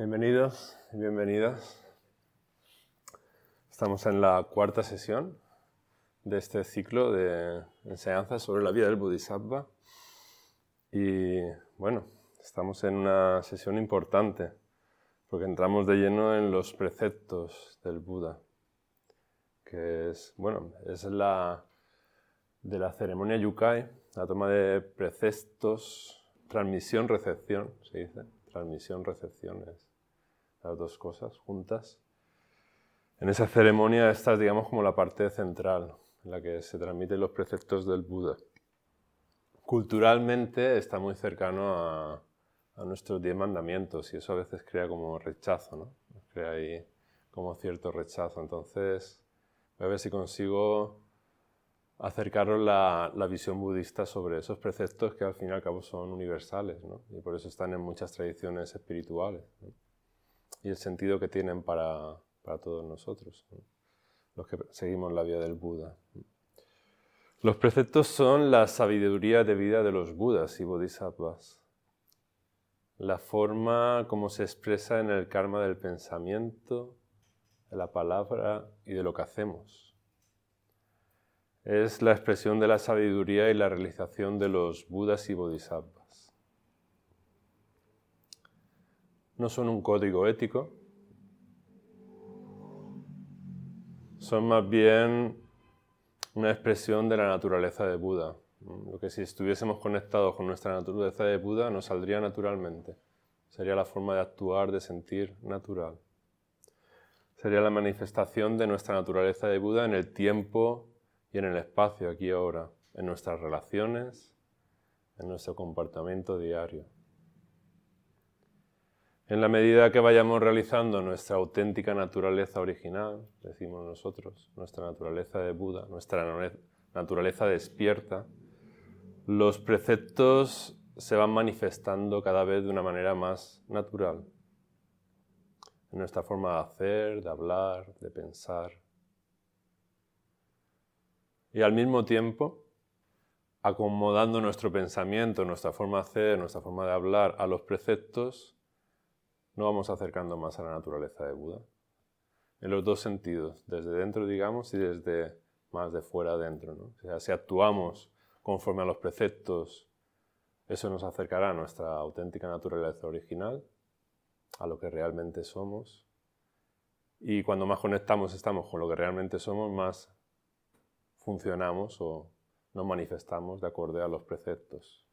Bienvenidos bienvenidas. Estamos en la cuarta sesión de este ciclo de enseñanzas sobre la vida del Bodhisattva. Y bueno, estamos en una sesión importante porque entramos de lleno en los preceptos del Buda, que es, bueno, es la de la ceremonia Yukai, la toma de preceptos, transmisión, recepción, se dice transmisión, recepción, las dos cosas juntas. En esa ceremonia esta es, digamos, como la parte central, en la que se transmiten los preceptos del Buda. Culturalmente está muy cercano a, a nuestros diez mandamientos y eso a veces crea como rechazo, ¿no? Crea ahí como cierto rechazo. Entonces, voy a ver si consigo acercaros la, la, visión budista sobre esos preceptos que al fin y al cabo son universales ¿no? y por eso están en muchas tradiciones espirituales y el sentido que tienen para, para todos nosotros, los que seguimos la vía del Buda. Los preceptos son la sabiduría de vida de los Budas y Bodhisattvas, la forma como se expresa en el karma del pensamiento, de la palabra y de lo que hacemos es la expresión de la sabiduría y la realización de los Budas y Bodhisattvas. No son un código ético, son más bien una expresión de la naturaleza de Buda. Lo que si estuviésemos conectados con nuestra naturaleza de Buda nos saldría naturalmente. Sería la forma de actuar, de sentir natural. Sería la manifestación de nuestra naturaleza de Buda en el tiempo y en el espacio, aquí y ahora, en nuestras relaciones, en nuestro comportamiento diario. En la medida que vayamos realizando nuestra auténtica naturaleza original, decimos nosotros, nuestra naturaleza de Buda, nuestra naturaleza despierta, los preceptos se van manifestando cada vez de una manera más natural. En nuestra forma de hacer, de hablar, de pensar, y al mismo tiempo, acomodando nuestro pensamiento, nuestra forma de hacer, nuestra forma de hablar a los preceptos, nos vamos acercando más a la naturaleza de Buda. En los dos sentidos, desde dentro, digamos, y desde más de fuera adentro. ¿no? O sea, si actuamos conforme a los preceptos, eso nos acercará a nuestra auténtica naturaleza original, a lo que realmente somos. Y cuando más conectamos estamos con lo que realmente somos, más funcionamos o nos manifestamos de acuerdo a los preceptos.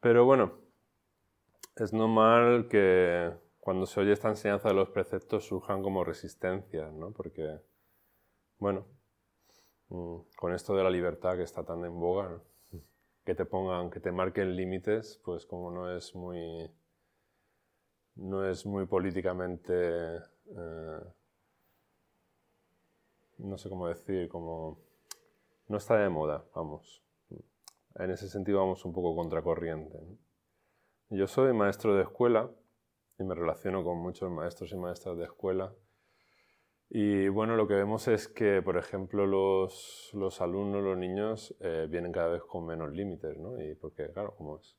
Pero bueno, es normal que cuando se oye esta enseñanza de los preceptos surjan como resistencias, ¿no? Porque, bueno, mm, con esto de la libertad que está tan en boga, que te pongan, que te marquen límites, pues como no es muy, no es muy políticamente eh, no sé cómo decir, como no está de moda, vamos. En ese sentido vamos un poco contracorriente. Yo soy maestro de escuela y me relaciono con muchos maestros y maestras de escuela. Y bueno, lo que vemos es que, por ejemplo, los, los alumnos, los niños, eh, vienen cada vez con menos límites, ¿no? Y porque, claro, como es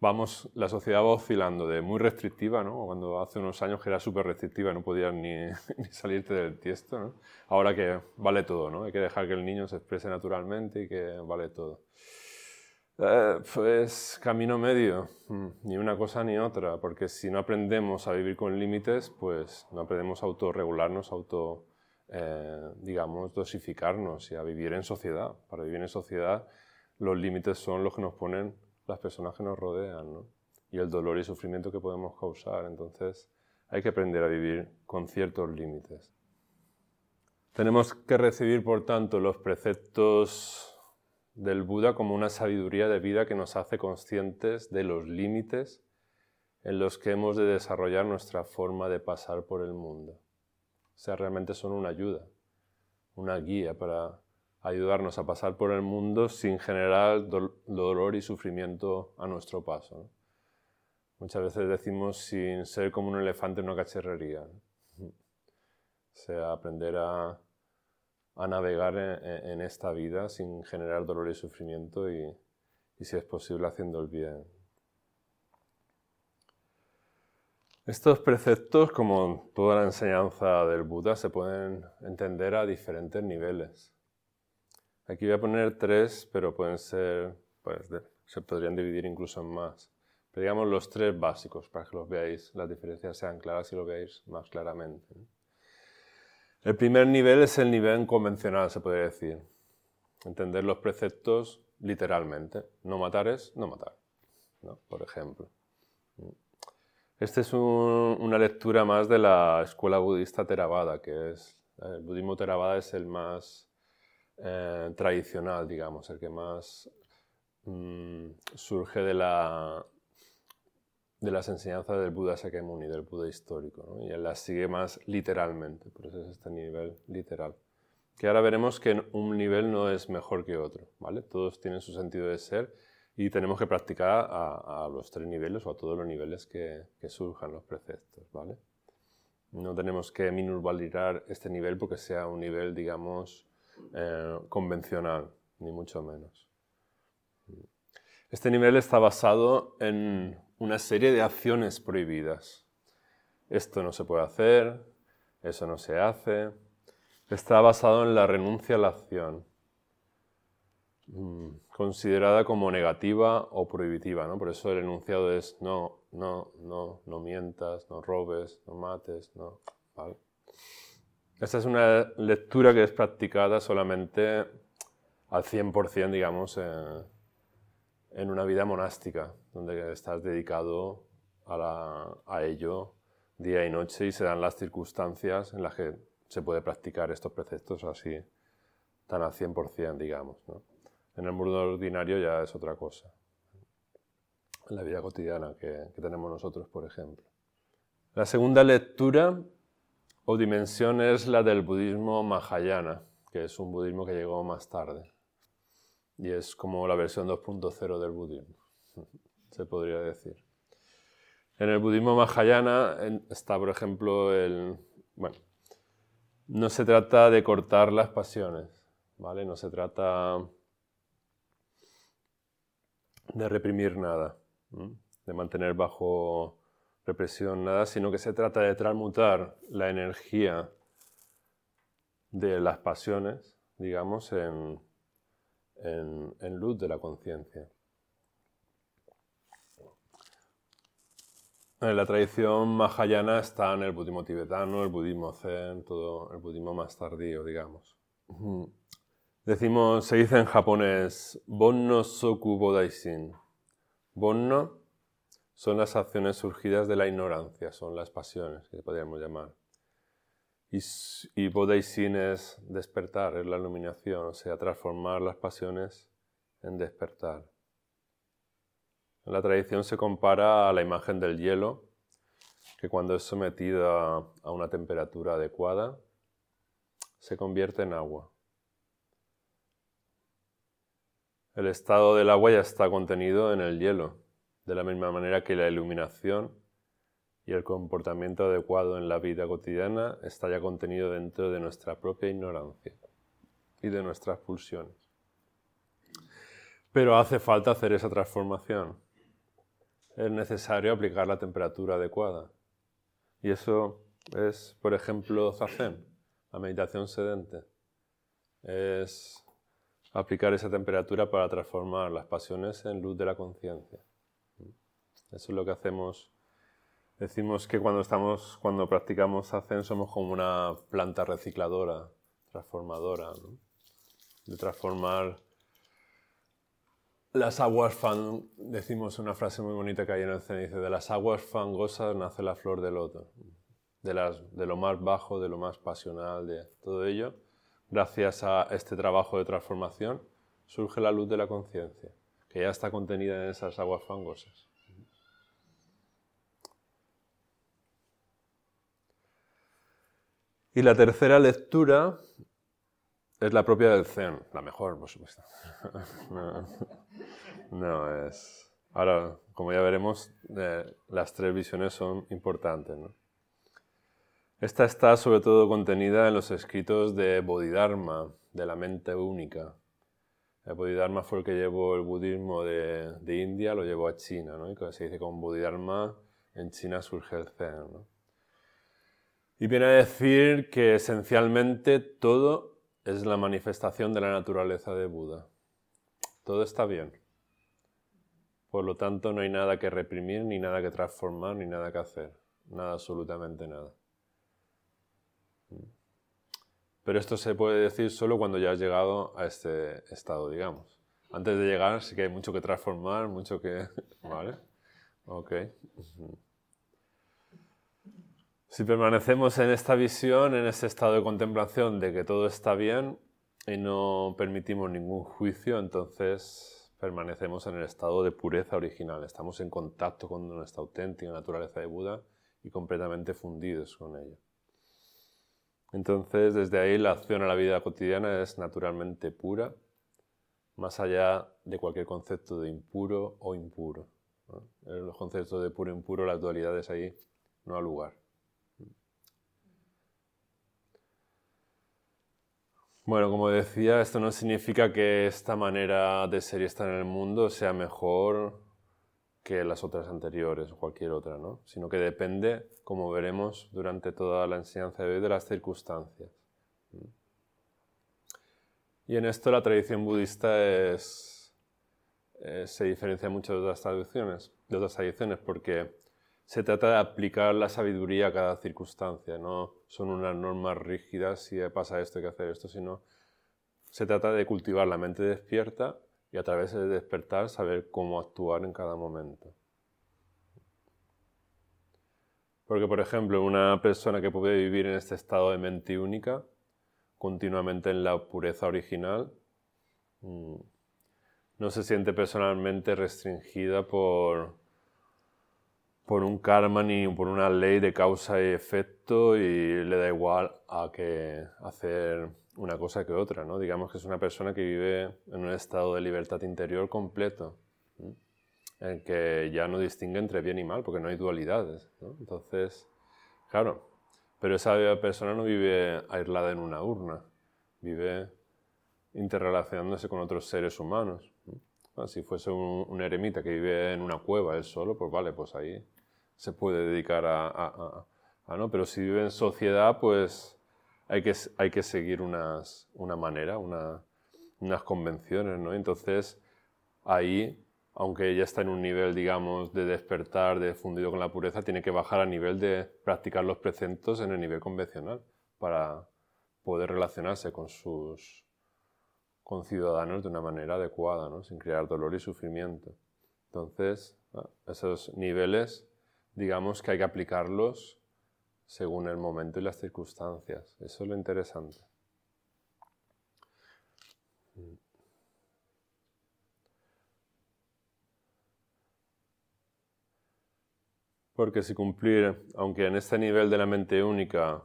vamos, la sociedad va oscilando de muy restrictiva, ¿no? Cuando hace unos años que era súper restrictiva, no podías ni, ni, salirte del tiesto, ¿no? Ahora que vale todo, ¿no? Hay que dejar que el niño se exprese naturalmente y que vale todo. Eh, pues camino medio, mm, ni una cosa ni otra, porque si no aprendemos a vivir con límites, pues no aprendemos a autorregularnos, a auto, eh, digamos, dosificarnos y a vivir en sociedad. Para vivir en sociedad, los límites son los que nos ponen las personas que nos rodean ¿no? y el dolor y sufrimiento que podemos causar. Entonces hay que aprender a vivir con ciertos límites. Tenemos que recibir, por tanto, los preceptos del Buda como una sabiduría de vida que nos hace conscientes de los límites en los que hemos de desarrollar nuestra forma de pasar por el mundo. O sea, realmente son una ayuda, una guía para ayudarnos a pasar por el mundo sin generar dolor y sufrimiento a nuestro paso. Muchas veces decimos sin ser como un elefante en una cacharrería. O sea, aprender a, navegar en, esta vida sin generar dolor y sufrimiento y, si es posible haciendo el bien. Estos preceptos, como toda la enseñanza del Buda, se pueden entender a diferentes niveles. Aquí voy a poner tres, pero pueden ser, pues, se podrían dividir incluso en más. Pero digamos los tres básicos, para que los veáis, las diferencias sean claras y lo veáis más claramente. El primer nivel es el nivel convencional, se puede decir. Entender los preceptos literalmente. No matar es no matar, por ejemplo. Esta es una lectura más de la escuela budista Theravada, que es, el budismo Theravada es el más eh, tradicional, digamos, el que más mm, surge de, la, de las enseñanzas del Buda Sakyamuni, del Buda histórico, y él las sigue más literalmente, por eso es este nivel literal. Que ahora veremos que un nivel no es mejor que otro, ¿vale? Todos tienen su sentido de ser y tenemos que practicar a, los tres niveles o a todos los niveles que, surjan los preceptos, ¿vale? No tenemos que minusvalorar este nivel porque sea un nivel, digamos, eh, convencional, ni mucho menos. Este nivel está basado en una serie de acciones prohibidas. Esto no se puede hacer, eso no se hace. Está basado en la renuncia a la acción. Mm, considerada como negativa o prohibitiva, ¿no? Por eso el enunciado es no, no, no, no mientas, no robes, no mates, no, Esta es una lectura que es practicada solamente al 100%, digamos, en una vida monástica, donde estás dedicado a, ello día y noche y se dan las circunstancias en las que se puede practicar estos preceptos así, tan al 100%, digamos, ¿no? En el mundo ordinario ya es otra cosa. En la vida cotidiana que, tenemos nosotros, por ejemplo. La segunda lectura o dimensión es la del budismo Mahayana, que es un budismo que llegó más tarde. Y es como la versión 2.0 del budismo, se podría decir. En el budismo Mahayana está, por ejemplo, el... Bueno, no se trata de cortar las pasiones, ¿vale? No se trata de reprimir nada, de mantener bajo represión nada, sino que se trata de transmutar la energía de las pasiones, digamos, en, en, luz de la conciencia. En la tradición mahayana está en el budismo tibetano, el budismo zen, todo el budismo más tardío, digamos. Decimos, se dice en japonés, Bonno Soku Bodaisin. Bonno son las acciones surgidas de la ignorancia, son las pasiones que podríamos llamar. Y, y es despertar, es la iluminación, o sea, transformar las pasiones en despertar. En la tradición se compara a la imagen del hielo, que cuando es sometido a una temperatura adecuada, se convierte en agua. El estado del agua ya está contenido en el hielo, de la misma manera que la iluminación y el comportamiento adecuado en la vida cotidiana está ya contenido dentro de nuestra propia ignorancia y de nuestras pulsiones. Pero hace falta hacer esa transformación. Es necesario aplicar la temperatura adecuada. Y eso es, por ejemplo, zazen, la meditación sedente. Es aplicar esa temperatura para transformar las pasiones en luz de la conciencia. Eso es lo que hacemos. Decimos que cuando estamos, cuando practicamos Zen somos como una planta recicladora, transformadora, de transformar las aguas fan, decimos una frase muy bonita que hay en el Zen, de las aguas fangosas nace la flor del loto, de, las, de lo más bajo, de lo más pasional, de todo ello gracias a este trabajo de transformación, surge la luz de la conciencia, que ya está contenida en esas aguas fangosas. Y la tercera lectura es la propia del Zen, la mejor, por supuesto. no, es... Ahora, como ya veremos, eh, las tres visiones son importantes. ¿no? Esta está sobre todo contenida en los escritos de Bodhidharma, de la mente única. El Bodhidharma fue el que llevó el budismo de, India, lo llevó a China, ¿no? Y se dice con Bodhidharma en China surge el Zen. Y viene a decir que esencialmente todo es la manifestación de la naturaleza de Buda. Todo está bien. Por lo tanto, no hay nada que reprimir, ni nada que transformar, ni nada que hacer. Nada, absolutamente nada. Pero esto se puede decir solo cuando ya has llegado a este estado, digamos. Antes de llegar sí que hay mucho que transformar, mucho que... ¿Vale? Ok. Si permanecemos en esta visión, en este estado de contemplación de que todo está bien y no permitimos ningún juicio, entonces permanecemos en el estado de pureza original. Estamos en contacto con nuestra auténtica naturaleza de Buda y completamente fundidos con ella. Entonces, desde ahí la acción a la vida cotidiana es naturalmente pura, más allá de cualquier concepto de impuro o impuro. En los conceptos de puro e impuro, las dualidades ahí no ha lugar. Bueno, como decía, esto no significa que esta manera de ser y estar en el mundo sea mejor que las otras anteriores o cualquier otra, ¿no? Sino que depende, como veremos durante toda la enseñanza de hoy, de las circunstancias. Y en esto la tradición budista eh, se diferencia mucho de otras tradiciones, de otras tradiciones porque se trata de aplicar la sabiduría a cada circunstancia, no son unas normas rígidas si pasa esto hay que hacer esto, sino se trata de cultivar la mente despierta y a través de despertar saber cómo actuar en cada momento. Porque, por ejemplo, una persona que puede vivir en este estado de mente única, continuamente en la pureza original, mm, no se siente personalmente restringida por por un karma ni por una ley de causa y efecto y le da igual a que hacer una cosa que otra, ¿no? Digamos que es una persona que vive en un estado de libertad interior completo, en que ya no distingue entre bien y mal, porque no hay dualidades, Entonces, claro, pero esa persona no vive aislada en una urna, vive interrelacionándose con otros seres humanos. Si fuese un, eremita que vive en una cueva él solo, pues vale, pues ahí se puede dedicar a, ¿no? Pero si vive en sociedad, pues hay que, hay que seguir unas, una manera, unas convenciones, ¿no? Entonces, ahí, aunque ella está en un nivel, digamos, de despertar, de fundido con la pureza, tiene que bajar a nivel de practicar los preceptos en el nivel convencional para poder relacionarse con sus ciudadanos de una manera adecuada, ¿no? sin crear dolor y sufrimiento. Entonces, esos niveles digamos que hay que aplicarlos según el momento y las circunstancias. Eso es lo interesante. Porque si cumplir, aunque en este nivel de la mente única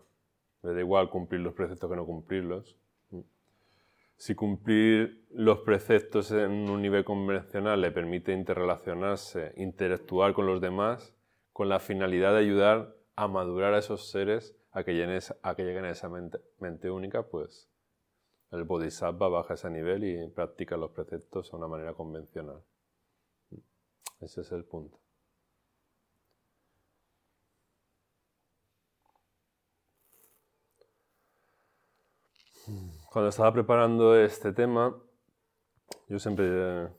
me da igual cumplir los preceptos que no cumplirlos, si cumplir los preceptos en un nivel convencional le permite interrelacionarse, interactuar con los demás, con la finalidad de ayudar a madurar a esos seres a que lleguen, a, que lleguen a esa mente, única, pues el bodhisattva baja ese nivel y practica los preceptos de una manera convencional. Ese es el punto. Cuando estaba preparando este tema, yo siempre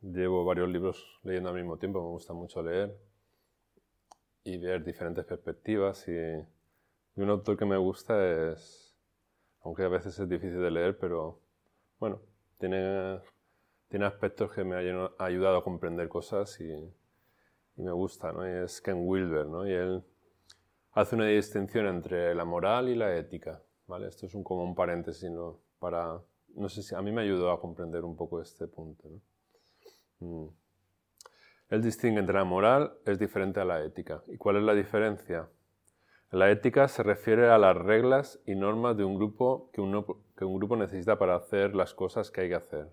llevo varios libros leyendo al mismo tiempo, me gusta mucho leer y ver diferentes perspectivas. Y, un autor que me gusta es, aunque a veces es difícil de leer, pero bueno, tiene, tiene aspectos que me han ayudado a comprender cosas y, y me gusta, ¿no? Y es Ken Wilber, ¿no? Y él hace una distinción entre la moral y la ética, ¿vale? Esto es un, como un paréntesis, ¿no? Para, no sé si a mí me ayudó a comprender un poco este punto, ¿no? Mm. Él distingue entre la moral es diferente a la ética. ¿Y cuál es la diferencia? La ética se refiere a las reglas y normas de un grupo que, un grupo necesita para hacer las cosas que hay que hacer.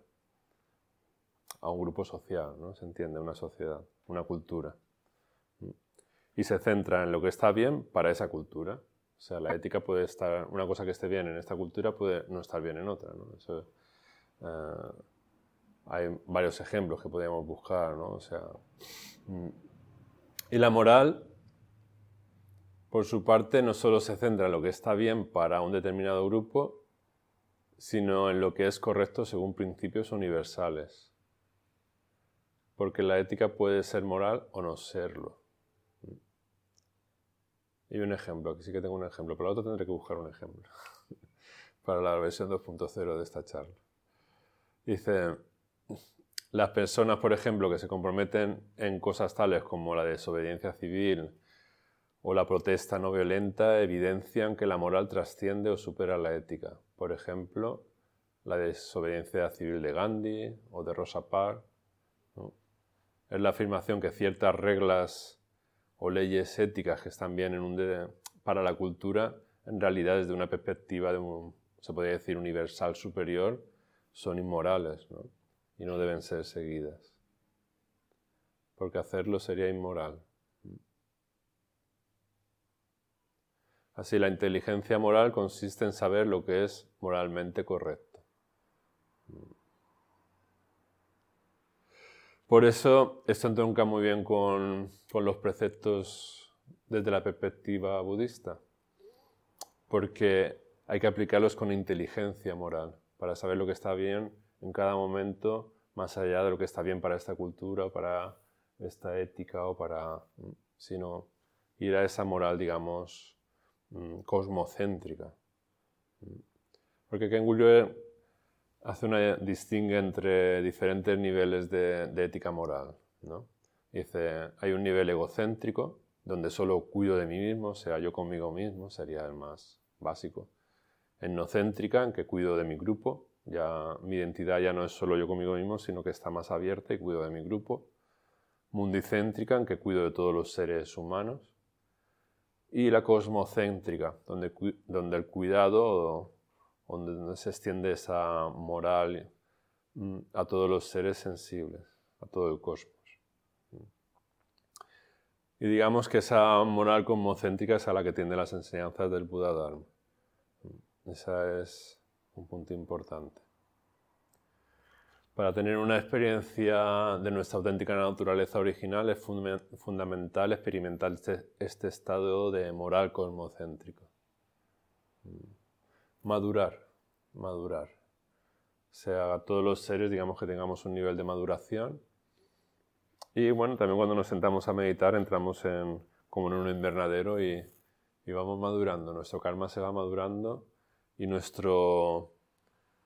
A un grupo social, ¿no? Se entiende, una sociedad, una cultura. Y se centra en lo que está bien para esa cultura. O sea, la ética puede estar, una cosa que esté bien en esta cultura puede no estar bien en otra. ¿no? Eso, eh, hay varios ejemplos que podríamos buscar, ¿no? O sea, mm, y la moral por su parte, no solo se centra en lo que está bien para un determinado grupo, sino en lo que es correcto según principios universales. Porque la ética puede ser moral o no serlo. Y un ejemplo, aquí sí que tengo un ejemplo, pero la otra tendré que buscar un ejemplo para la versión 2.0 de esta charla. Dice, las personas, por ejemplo, que se comprometen en cosas tales como la desobediencia civil o la protesta no violenta, evidencian que la moral trasciende o supera la ética. Por ejemplo, la desobediencia civil de Gandhi o de Rosa Parks. Es la afirmación que ciertas reglas o leyes éticas que están bien en un para la cultura, en realidad desde una perspectiva de se podría decir, universal superior, son inmorales y no deben ser seguidas. Porque hacerlo sería inmoral. Así, la inteligencia moral consiste en saber lo que es moralmente correcto. Por eso, esto entronca muy bien con, con los preceptos desde la perspectiva budista, porque hay que aplicarlos con inteligencia moral para saber lo que está bien en cada momento, más allá de lo que está bien para esta cultura, para esta ética o para, sino ir a esa moral, digamos, mm, cosmocéntrica. Porque Ken Wilber hace una distingue entre diferentes niveles de, ética moral. ¿no? Dice, hay un nivel egocéntrico, donde solo cuido de mí mismo, sea yo conmigo mismo, sería el más básico etnocéntrica, en que cuido de mi grupo. Ya, mi identidad ya no es solo yo conmigo mismo, sino que está más abierta y cuido de mi grupo. Mundicéntrica, en que cuido de todos los seres humanos. Y la cosmocéntrica, donde, donde el cuidado, donde se extiende esa moral mm, a todos los seres sensibles, a todo el cosmos. Y digamos que esa moral cosmocéntrica es a la que tiende las enseñanzas del Buda Dharma. Ese es un punto importante. Para tener una experiencia de nuestra auténtica naturaleza original es fundamental experimentar este, este, estado de moral cosmocéntrico. Madurar, madurar. O sea, todos los seres, digamos que tengamos un nivel de maduración. Y bueno, también cuando nos sentamos a meditar entramos en, como en un invernadero y, y vamos madurando. Nuestro karma se va madurando y nuestro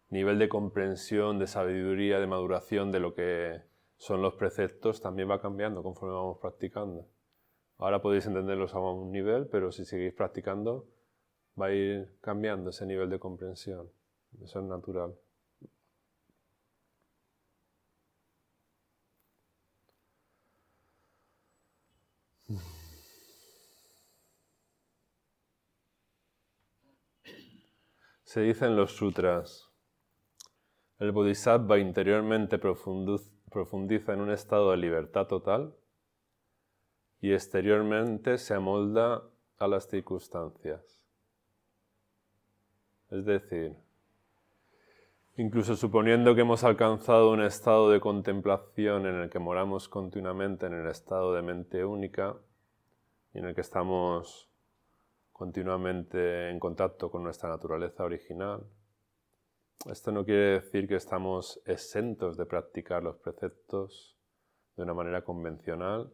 nivel de comprensión, de sabiduría, de maduración de lo que son los preceptos también va cambiando conforme vamos practicando. Ahora podéis entenderlos a un nivel, pero si seguís practicando va a ir cambiando ese nivel de comprensión. Eso es natural. Se dice en los sutras, el bodhisattva interiormente profundiza en un estado de libertad total y exteriormente se amolda a las circunstancias. Es decir, incluso suponiendo que hemos alcanzado un estado de contemplación en el que moramos continuamente en el estado de mente única y en el que estamos continuamente en contacto con nuestra naturaleza original. Esto no quiere decir que estamos exentos de practicar los preceptos de una manera convencional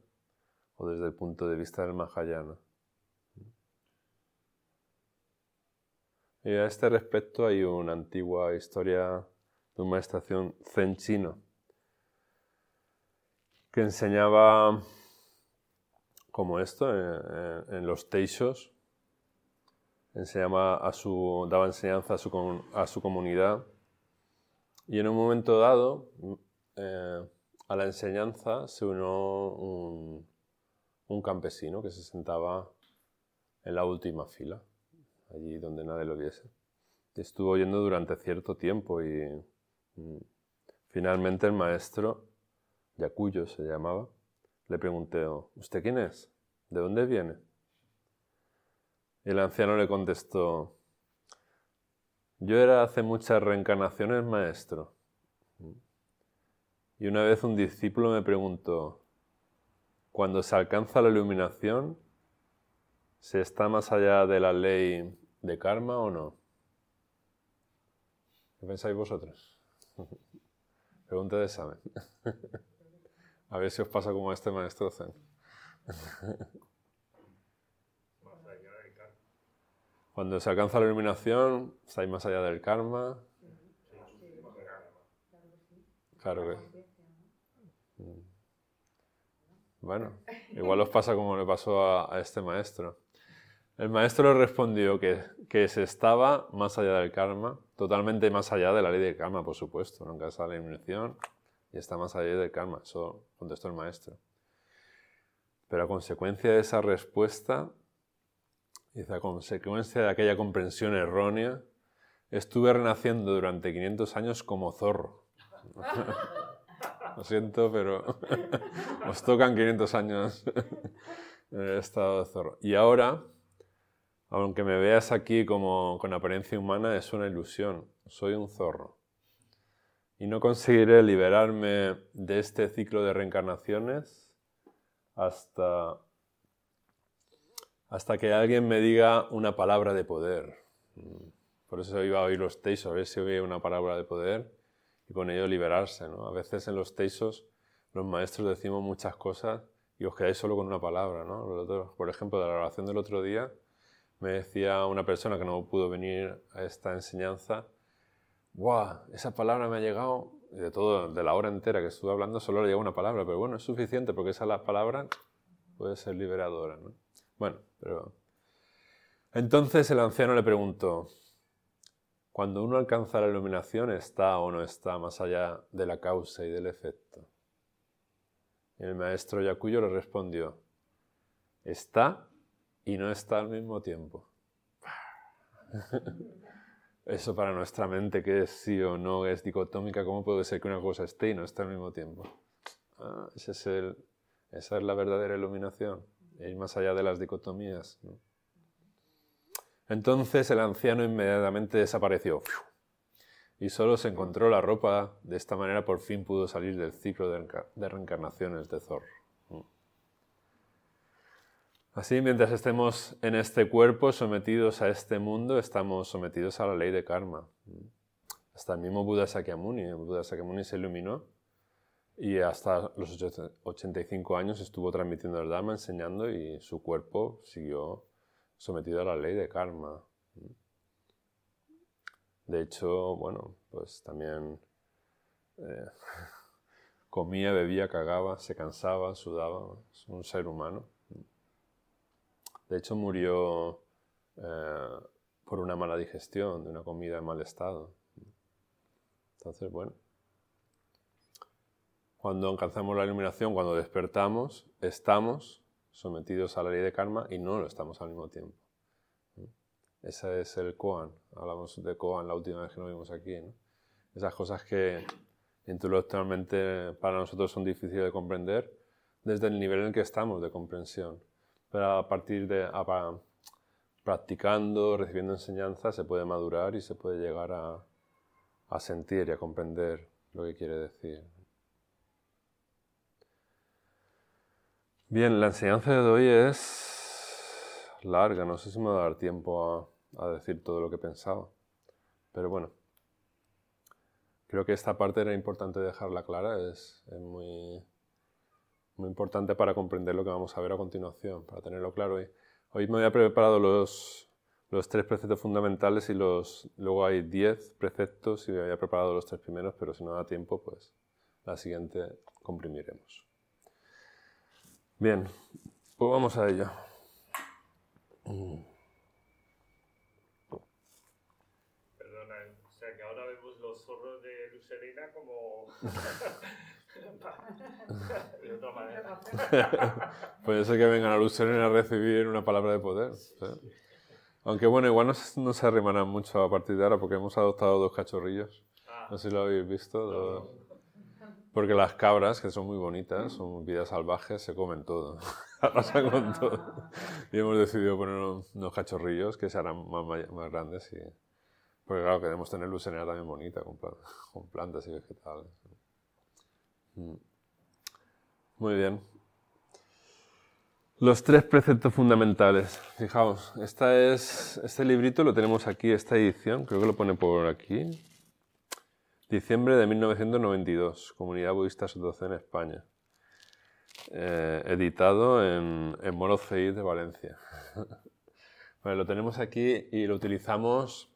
o desde el punto de vista del Mahayana. Y a este respecto hay una antigua historia de una estación zen chino que enseñaba como esto en, los teishos enseñaba a su, daba enseñanza a su, a su comunidad y en un momento dado eh, a la enseñanza se unió un, un, campesino que se sentaba en la última fila, allí donde nadie lo viese. Y estuvo oyendo durante cierto tiempo y mm, finalmente el maestro, Yacuyo se llamaba, le pregunté, ¿usted quién es? ¿De dónde viene? El anciano le contestó, yo era hace muchas reencarnaciones maestro. Y una vez un discípulo me preguntó, cuando se alcanza la iluminación, ¿Se está más allá de la ley de karma o no? ¿Qué pensáis vosotros? Pregunta de examen. A ver si os pasa como a este maestro Zen. Cuando se alcanza la iluminación, estáis más allá del karma. Claro que. Bueno, igual os pasa como le pasó a, este maestro. El maestro le respondió que, que, se estaba más allá del karma, totalmente más allá de la ley del karma, por supuesto. Nunca sale la iluminación y está más allá del karma. Eso contestó el maestro. Pero a consecuencia de esa respuesta, y a consecuencia de aquella comprensión errónea, estuve renaciendo durante 500 años como zorro. Lo siento, pero os tocan 500 años en el estado de zorro. Y ahora, aunque me veas aquí como con apariencia humana, es una ilusión. Soy un zorro. Y no conseguiré liberarme de este ciclo de reencarnaciones hasta hasta que alguien me diga una palabra de poder. Por eso iba a oír los teisos, a ver si oía una palabra de poder y con ello liberarse. ¿no? A veces en los teisos los maestros decimos muchas cosas y os quedáis solo con una palabra. ¿no? Por ejemplo, de la oración del otro día me decía una persona que no pudo venir a esta enseñanza, ¡guau! Esa palabra me ha llegado, de todo, la hora entera que estuve hablando, solo le llegó una palabra, pero bueno, es suficiente porque esa palabra puede ser liberadora. ¿no? Bueno, pero... Entonces el anciano le preguntó, cuando uno alcanza la iluminación, ¿está o no está más allá de la causa y del efecto? Y el maestro Yakuyo le respondió, está y no está al mismo tiempo. Eso para nuestra mente, que es sí o no, es dicotómica, ¿cómo puede ser que una cosa esté y no esté al mismo tiempo? Ah, es el, esa es la verdadera iluminación ir más allá de las dicotomías. Entonces el anciano inmediatamente desapareció y solo se encontró la ropa. De esta manera por fin pudo salir del ciclo de reencarnaciones de Thor. Así, mientras estemos en este cuerpo sometidos a este mundo, estamos sometidos a la ley de karma. Hasta el mismo Buda Sakyamuni. Buda Sakyamuni se iluminó y hasta los 85 años estuvo transmitiendo el Dharma, enseñando y su cuerpo siguió sometido a la ley de karma. De hecho, bueno, pues también eh, comía, bebía, cagaba, se cansaba, sudaba. Es un ser humano. De hecho, murió eh, por una mala digestión, de una comida en mal estado. Entonces, bueno. Cuando alcanzamos la iluminación, cuando despertamos, estamos sometidos a la ley de karma y no lo estamos al mismo tiempo. Ese es el koan. Hablamos de koan la última vez que nos vimos aquí. Esas cosas que intelectualmente para nosotros son difíciles de comprender desde el nivel en el que estamos de comprensión. Pero a partir de practicando, recibiendo enseñanzas, se puede madurar y se puede llegar a, a sentir y a comprender lo que quiere decir. Bien, la enseñanza de hoy es larga, no sé si me va a dar tiempo a, decir todo lo que pensaba, pero bueno, creo que esta parte era importante dejarla clara, es, muy, importante para comprender lo que vamos a ver a continuación, para tenerlo claro. Hoy, hoy me había preparado los, los tres preceptos fundamentales y los, luego hay diez preceptos y me había preparado los tres primeros, pero si no da tiempo, pues la siguiente comprimiremos. Bien, pues vamos a ello. Perdona, o sea que ahora vemos los zorros de Lucerina como... de otra manera. Puede ser que vengan a Lucerina a recibir una palabra de poder. Aunque bueno, igual no, se arrimarán mucho a partir de ahora porque hemos adoptado dos cachorrillos. Ah. No sé si lo habéis visto. Porque las cabras, que son muy bonitas, son vidas salvajes, se comen todo. Arrasan con todo. Y hemos decidido poner unos, cachorrillos que se harán más, grandes. Y... Porque claro, queremos tener lucenera también bonita, con, con plantas y vegetales. Mm. Muy bien. Los tres preceptos fundamentales. Fijaos, esta es, este librito lo tenemos aquí, esta edición, creo que lo pone por aquí. Diciembre de 1992, Comunidad Budista en España. Eh, editado en, en Moro de Valencia. lo tenemos aquí y lo utilizamos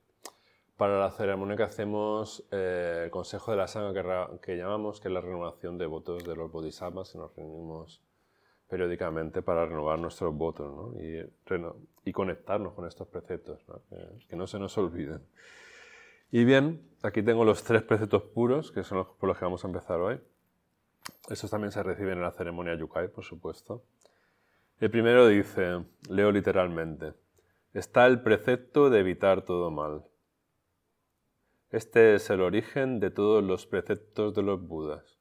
para la ceremonia que hacemos, eh, el Consejo de la Sangha que, que, llamamos, que es la renovación de votos de los bodhisattvas, y nos reunimos periódicamente para renovar nuestros votos ¿no? y, y, conectarnos con estos preceptos, Que, no se nos olviden. Y bien, aquí tengo los tres preceptos puros, que son los por los que vamos a empezar hoy. Estos también se reciben en la ceremonia Yukai, por supuesto. El primero dice, leo literalmente, está el precepto de evitar todo mal. Este es el origen de todos los preceptos de los Budas.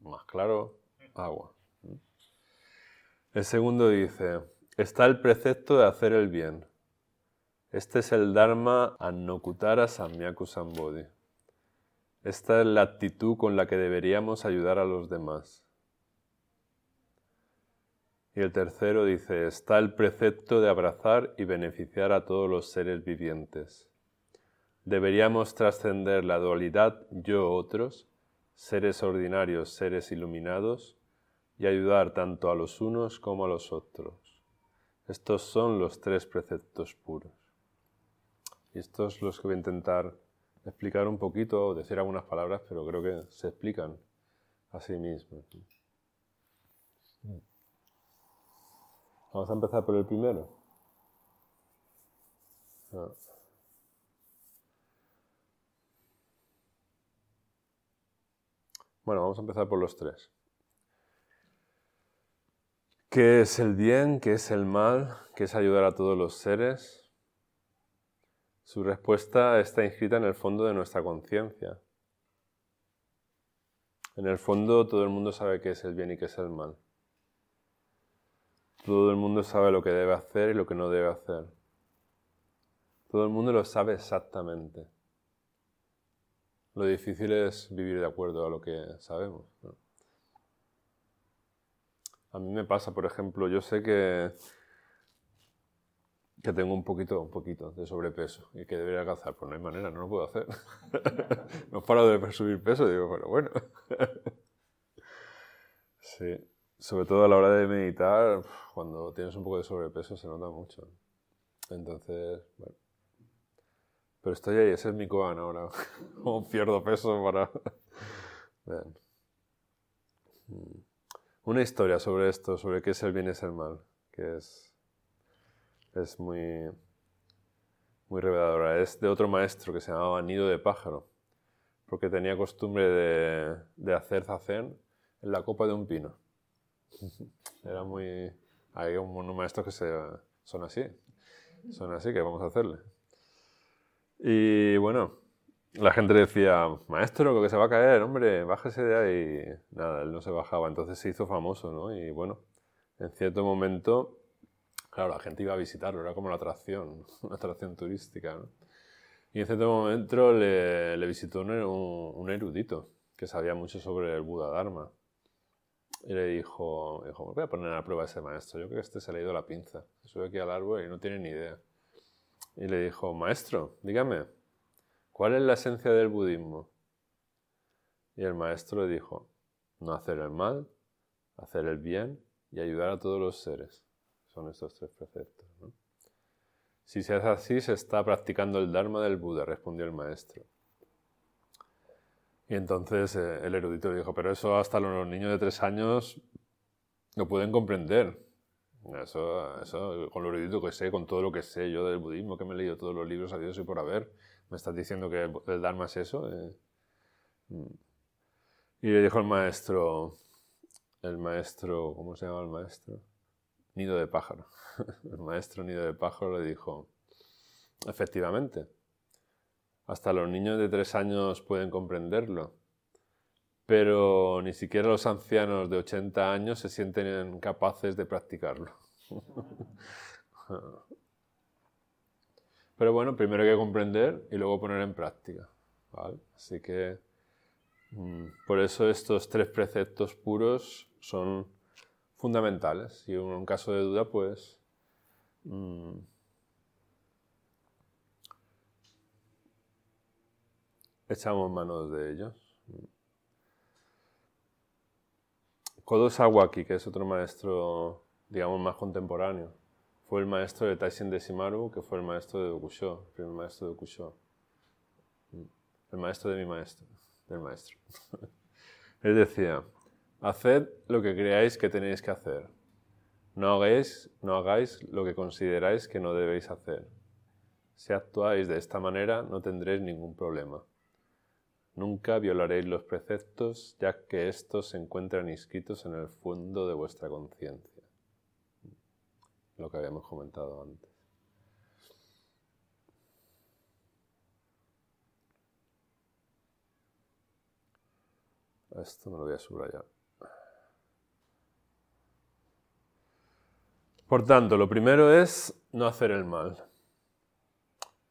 Más claro, agua. El segundo dice, está el precepto de hacer el bien. Este es el Dharma Annokutara Samyaku Sambodhi. Esta es la actitud con la que deberíamos ayudar a los demás. Y el tercero dice, está el precepto de abrazar y beneficiar a todos los seres vivientes. Deberíamos trascender la dualidad yo-otros, seres ordinarios, seres iluminados, y ayudar tanto a los unos como a los otros. Estos son los tres preceptos puros. Y estos los que voy a intentar explicar un poquito, o decir algunas palabras, pero creo que se explican a sí mismos. Vamos a empezar por el primero. Ah. Bueno, vamos a empezar por los tres. ¿Qué es el bien? ¿Qué es el mal? ¿Qué es ayudar a todos los seres? Su respuesta está inscrita en el fondo de nuestra conciencia. En el fondo todo el mundo sabe qué es el bien y qué es el mal. Todo el mundo sabe lo que debe hacer y lo que no debe hacer. Todo el mundo lo sabe exactamente. Lo difícil es vivir de acuerdo a lo que sabemos. A mí me pasa, por ejemplo, yo sé que, que tengo un poquito, un poquito de sobrepeso y que debería alcanzar. Pues no hay manera, no lo puedo hacer. no paro de subir peso, digo, pero bueno. sí, sobre todo a la hora de meditar, cuando tienes un poco de sobrepeso se nota mucho. Entonces, bueno. Pero estoy ahí, ese es mi Koan ahora. Como pierdo peso para... Mm una historia sobre esto, sobre qué es el bien y es el mal, que es, es muy, muy reveladora. Es de otro maestro que se llamaba Nido de Pájaro, porque tenía costumbre de, de hacer zazen en la copa de un pino. Era muy... Hay unos maestros que se, son así, son así, que vamos a hacerle. Y bueno, la gente decía, maestro, que se va a caer, hombre, bájese de ahí. Nada, él no se bajaba, entonces se hizo famoso, ¿no? Y bueno, en cierto momento, claro, la gente iba a visitarlo, era como una atracción, una atracción turística. Y en cierto momento le, le visitó un, erudito que sabía mucho sobre el Buda Dharma. Y le dijo, dijo, voy a poner a prueba a ese maestro, yo creo que este se le ha ido la pinza. Se sube aquí al árbol y no tiene ni idea. Y le dijo, maestro, dígame, ¿Cuál es la esencia del budismo? Y el maestro le dijo, no hacer el mal, hacer el bien y ayudar a todos los seres. Son estos tres preceptos. Si se hace así, se está practicando el Dharma del Buda, respondió el maestro. Y entonces eh, el erudito le dijo, pero eso hasta los niños de tres años lo pueden comprender. Eso, eso, con lo erudito que sé, con todo lo que sé yo del budismo, que me he leído todos los libros a Dios y por haber, ¿Me estás diciendo que el, Dharma es eso? Eh, mm. y le dijo el maestro, el maestro, ¿cómo se llama el maestro? Nido de pájaro. el maestro Nido de pájaro le dijo, efectivamente, hasta los niños de tres años pueden comprenderlo, pero ni siquiera los ancianos de 80 años se sienten capaces de practicarlo. Pero bueno, primero hay que comprender y luego poner en práctica. Así que mm, por eso estos tres preceptos puros son fundamentales. Y en un caso de duda, pues mm, echamos manos de ellos. Kodo Sawaki, que es otro maestro, digamos, más contemporáneo, fue el maestro de Taishin Deshimaru, que fue el maestro de Dokusho, el primer maestro de Dokusho. El maestro de mi maestro, del maestro. Él decía, haced lo que creáis que tenéis que hacer. No hagáis, no hagáis lo que consideráis que no debéis hacer. Si actuáis de esta manera, no tendréis ningún problema. Nunca violaréis los preceptos, ya que estos se encuentran inscritos en el fondo de vuestra conciencia. Lo que habíamos comentado antes. Esto me lo voy a subrayar. Por tanto, lo primero es no hacer el mal.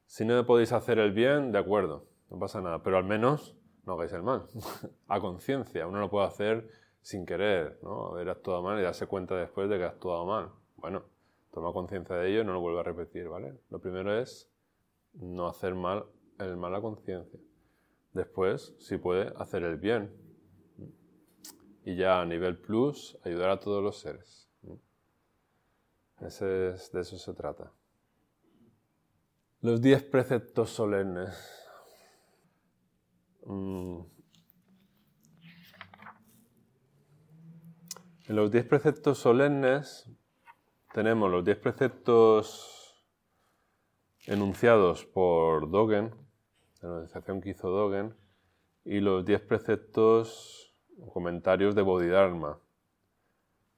Si no podéis hacer el bien, de acuerdo, no pasa nada, pero al menos no hagáis el mal, a conciencia. Uno lo puede hacer sin querer, ¿no? Haber actuado mal y darse cuenta después de que ha actuado mal. Bueno, toma conciencia de ello y no lo vuelve a repetir, ¿vale? Lo primero es no hacer mal, el mal a conciencia. Después, si puede, hacer el bien. Y ya a nivel plus, ayudar a todos los seres. Es, de eso se trata. Los diez preceptos solemnes. Mm. En los diez preceptos solemnes tenemos los diez preceptos enunciados por Dogen, la organización que hizo Dogen, y los diez preceptos o comentarios de Bodhidharma,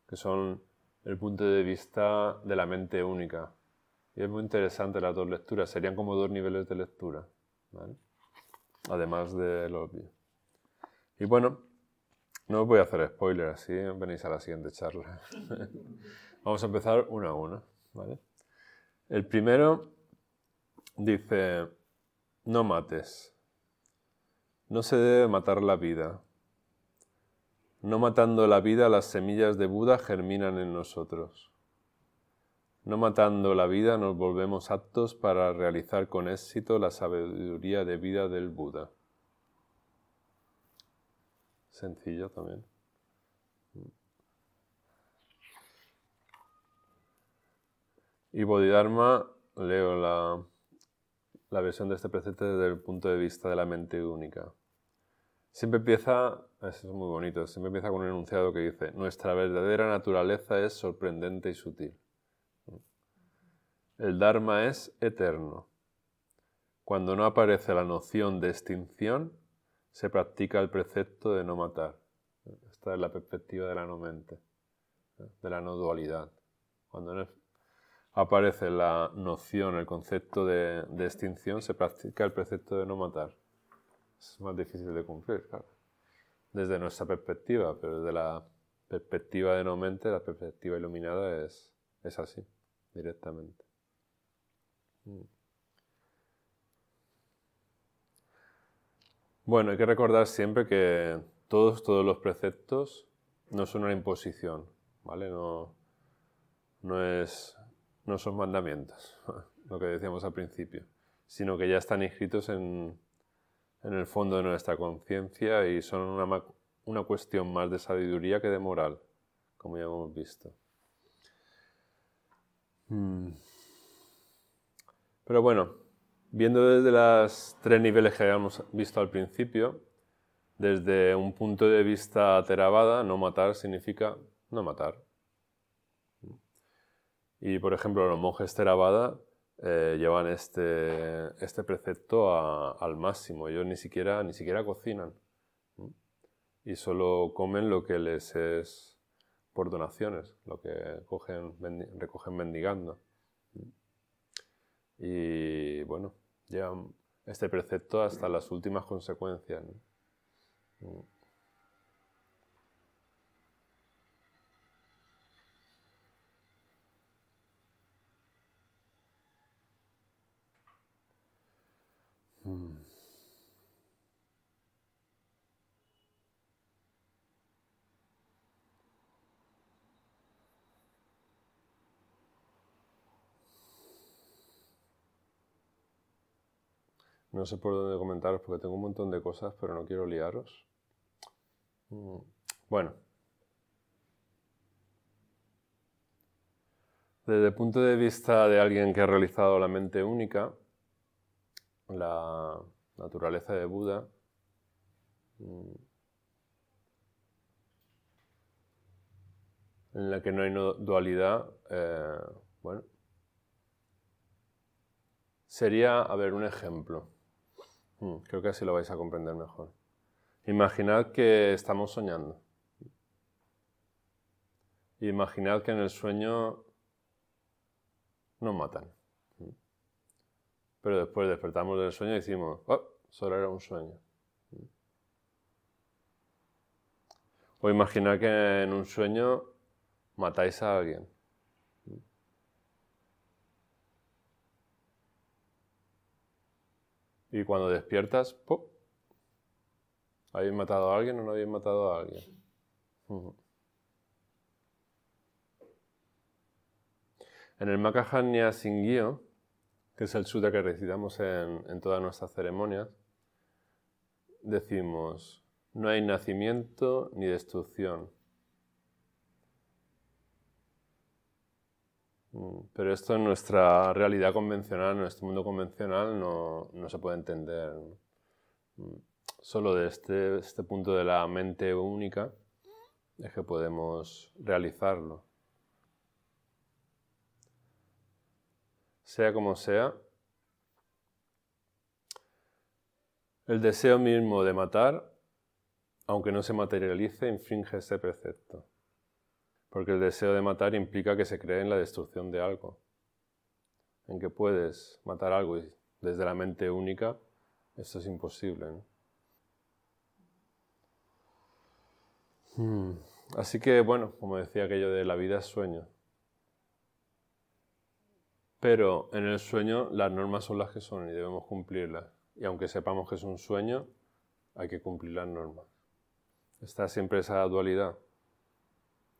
que son el punto de vista de la mente única. Y es muy interesante las dos lecturas, serían como dos niveles de lectura. además del obvio. Y bueno, no os voy a hacer spoiler, así venís a la siguiente charla. Vamos a empezar uno a uno. ¿vale? El primero dice, no mates. No se debe matar la vida. No matando la vida, las semillas de Buda germinan en nosotros. No matando la vida nos volvemos aptos para realizar con éxito la sabiduría de vida del Buda. Sencillo también. Y Bodhidharma, leo la, la versión de este precepto desde el punto de vista de la mente única. Siempre empieza, eso es muy bonito, siempre empieza con un enunciado que dice, nuestra verdadera naturaleza es sorprendente y sutil. El Dharma es eterno. Cuando no aparece la noción de extinción, se practica el precepto de no matar. Esta es la perspectiva de la no mente, de la no dualidad. Cuando aparece la noción, el concepto de, extinción, se practica el precepto de no matar. Es más difícil de cumplir. Desde nuestra perspectiva, pero desde la perspectiva de no mente, la perspectiva iluminada es, es así, directamente. Mm. Bueno, hay que recordar siempre que todos, todos los preceptos no son una imposición, ¿vale? No, no, es, no son mandamientos, lo que decíamos al principio, sino que ya están inscritos en, en el fondo de nuestra conciencia y son una, una cuestión más de sabiduría que de moral, como ya hemos visto. Mm. Pero bueno, viendo desde los tres niveles que habíamos visto al principio, desde un punto de vista Theravada, no matar significa no matar. Y por ejemplo, los monjes Theravada eh, llevan este, este precepto al máximo. Ellos ni siquiera, ni siquiera cocinan. Y solo comen lo que les es por donaciones, lo que cogen, recogen mendigando. Y bueno, llevan este precepto hasta las últimas consecuencias. No sé por dónde comentaros porque tengo un montón de cosas, pero no quiero liaros. Mm, bueno. Desde el punto de vista de alguien que ha realizado la mente única, la naturaleza de Buda, mm, en la que no hay dualidad, eh, bueno, sería, a ver, un ejemplo. Mm, creo que así lo vais a comprender mejor. Imaginad que estamos soñando. Imaginad que en el sueño nos matan. Pero después despertamos del sueño y decimos, oh, solo era un sueño. O imaginad que en un sueño matáis a alguien. Y cuando despiertas, ¡pop! ¿Habéis matado a alguien o no habéis matado a alguien? En el Makahanya Singyo, que es el sutta que recitamos en todas nuestras ceremonias, decimos, no hay nacimiento ni destrucción. Pero esto en nuestra realidad convencional, en nuestro mundo convencional, no, se puede entender. Mm, solo de este, este punto de la mente única es que podemos realizarlo. Sea como sea, el deseo mismo de matar, aunque no se materialice, infringe ese precepto porque el deseo de matar implica que se cree en la destrucción de algo, en que puedes matar algo y desde la mente única, esto es imposible. Hmm. Así que, bueno, como decía aquello de la vida es sueño. Pero en el sueño las normas son las que son y debemos cumplirlas. Y aunque sepamos que es un sueño, hay que cumplir las normas. Está siempre esa dualidad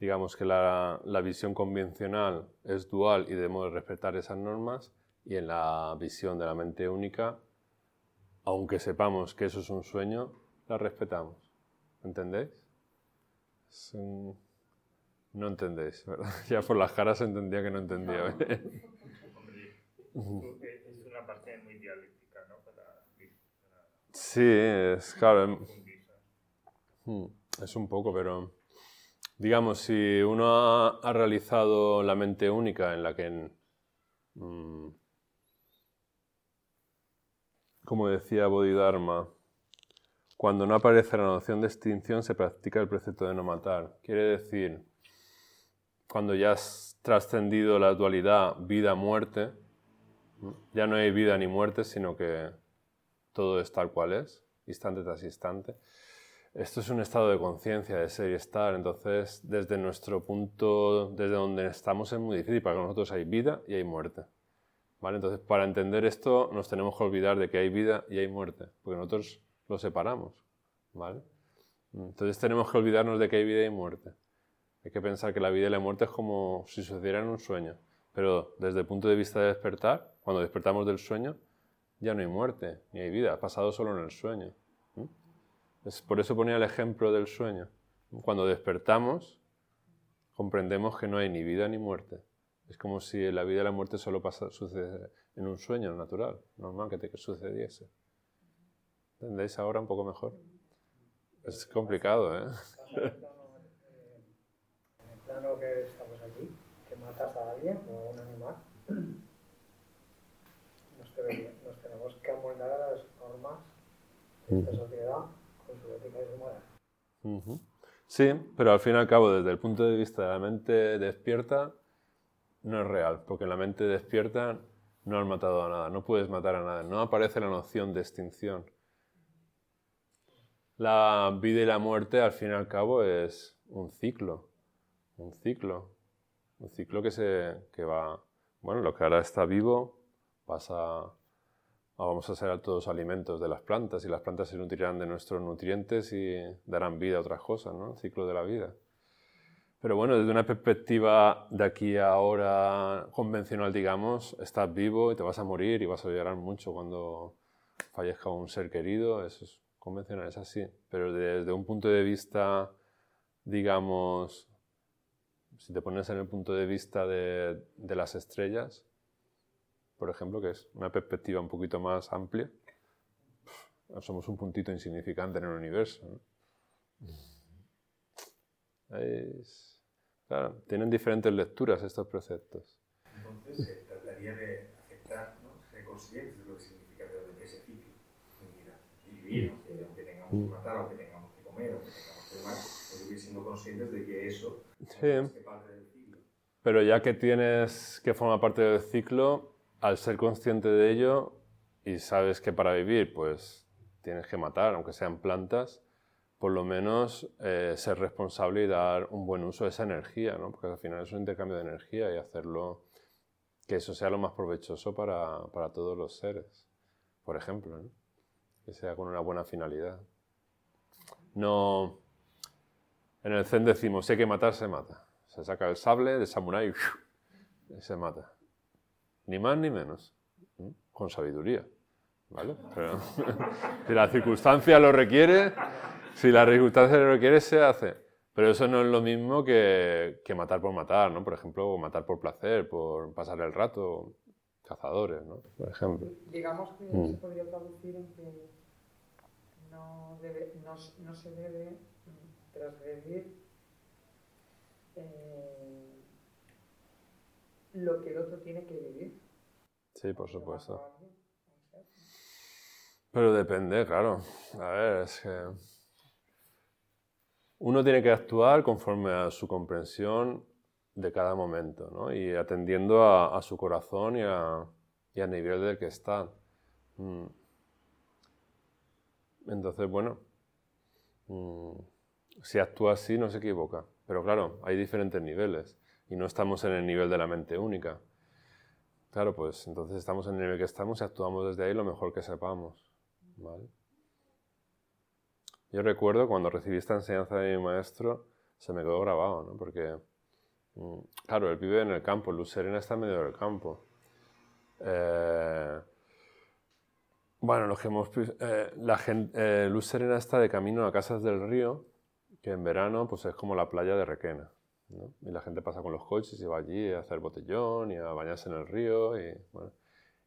digamos que la, visión convencional es dual y debemos respetar esas normas, y en la visión de la mente única, aunque sepamos que eso es un sueño, la respetamos. ¿Entendéis? No entendéis, ¿verdad? Ya por las caras entendía que no entendía. es una parte muy dialéctica, ¿no? Sí, es claro. Hmm, es un poco, pero Digamos, si uno ha, realizado la mente única en la que, mm, como decía Bodhidharma, cuando no aparece la noción de extinción se practica el precepto de no matar. Quiere decir, cuando ya has trascendido la dualidad vida-muerte, ya no hay vida ni muerte, sino que todo es tal cual es, instante tras instante. Esto es un estado de conciencia, de ser y estar. Entonces, desde nuestro punto, desde donde estamos, es muy difícil. Para nosotros hay vida y hay muerte. ¿Vale? Entonces, para entender esto, nos tenemos que olvidar de que hay vida y hay muerte, porque nosotros lo separamos. ¿Vale? Entonces, tenemos que olvidarnos de que hay vida y muerte. Hay que pensar que la vida y la muerte es como si sucediera en un sueño. Pero desde el punto de vista de despertar, cuando despertamos del sueño, ya no hay muerte, ni hay vida, ha pasado solo en el sueño por eso ponía el ejemplo del sueño. Cuando despertamos, comprendemos que no hay ni vida ni muerte. Es como si la vida y la muerte solo pasa, sucede en un sueño natural, normal que te sucediese. ¿Entendéis ahora un poco mejor? Es complicado, ¿eh? En el plano que estamos aquí, que matas a alguien o a un animal, nos, tenemos que amoldar a las normas de esta sociedad Sí, pero al fin y al cabo, desde el punto de vista de la mente despierta, no es real, porque en la mente despierta no has matado a nada, no puedes matar a nada, no aparece la noción de extinción. La vida y la muerte, al fin y al cabo, es un ciclo, un ciclo, un ciclo que, se, que va, bueno, lo que ahora está vivo pasa vamos a ser todos alimentos de las plantas y las plantas se nutrirán de nuestros nutrientes y darán vida a otras cosas, ¿no? El ciclo de la vida. Pero bueno, desde una perspectiva de aquí a ahora convencional, digamos, estás vivo y te vas a morir y vas a llorar mucho cuando, fallezca un ser querido, eso es convencional, es así. Pero desde un punto de vista, digamos, si te pones en el punto de vista de, de las estrellas, por ejemplo, que es una perspectiva un poquito más amplia, somos un puntito insignificante en el universo. claro, tienen diferentes lecturas estos preceptos. Entonces se trataría de aceptar, ¿no? ser conscientes de lo que significa realmente ese ciclo y vivir, aunque, aunque tengamos que matar, aunque tengamos que comer, aunque tengamos que demás, seguir siendo conscientes de que eso sí. es parte del ciclo. Pero ya que tienes que formar parte del ciclo, al ser consciente de ello y sabes que para vivir, pues tienes que matar, aunque sean plantas, por lo menos eh, ser responsable y dar un buen uso a esa energía, ¿no? porque al final es un intercambio de energía y hacerlo que eso sea lo más provechoso para, para todos los seres, por ejemplo, ¿no? que sea con una buena finalidad. No, en el Zen decimos, si hay que matar, se mata. Se saca el sable de samurái y se mata. Ni más ni menos, con sabiduría. ¿Vale? Pero, si la circunstancia lo requiere, si la circunstancia lo requiere, se hace. Pero eso no es lo mismo que, que matar por matar, ¿no? Por ejemplo, matar por placer, por pasar el rato, cazadores, ¿no? Por ejemplo. Digamos que Mm. se podría traducir en que no, debe, no, no se debe mm, transgredir eh, lo que el otro tiene que vivir. Sí, por supuesto. Pero depende, claro. A ver, es que uno tiene que actuar conforme a su comprensión de cada momento, ¿no? Y atendiendo a, a su corazón y, a, y al nivel del que está. Mm. Entonces, bueno, mm, si actúa así no se equivoca. Pero claro, hay diferentes niveles y no estamos en el nivel de la mente única. Claro, pues entonces estamos en el nivel que estamos y actuamos desde ahí lo mejor que sepamos. ¿vale? Yo recuerdo cuando recibí esta enseñanza de mi maestro, se me quedó grabado, ¿no? Porque, mm, claro, él vive en el campo, Luz Serena está en medio del campo. Eh, bueno, los que hemos, eh, la gente, eh, Luz Serena está de camino a Casas del Río, que en verano pues es como la playa de Requena. ¿No? Y la gente pasa con los coches y va allí a hacer botellón y a bañarse en el río. Y, bueno,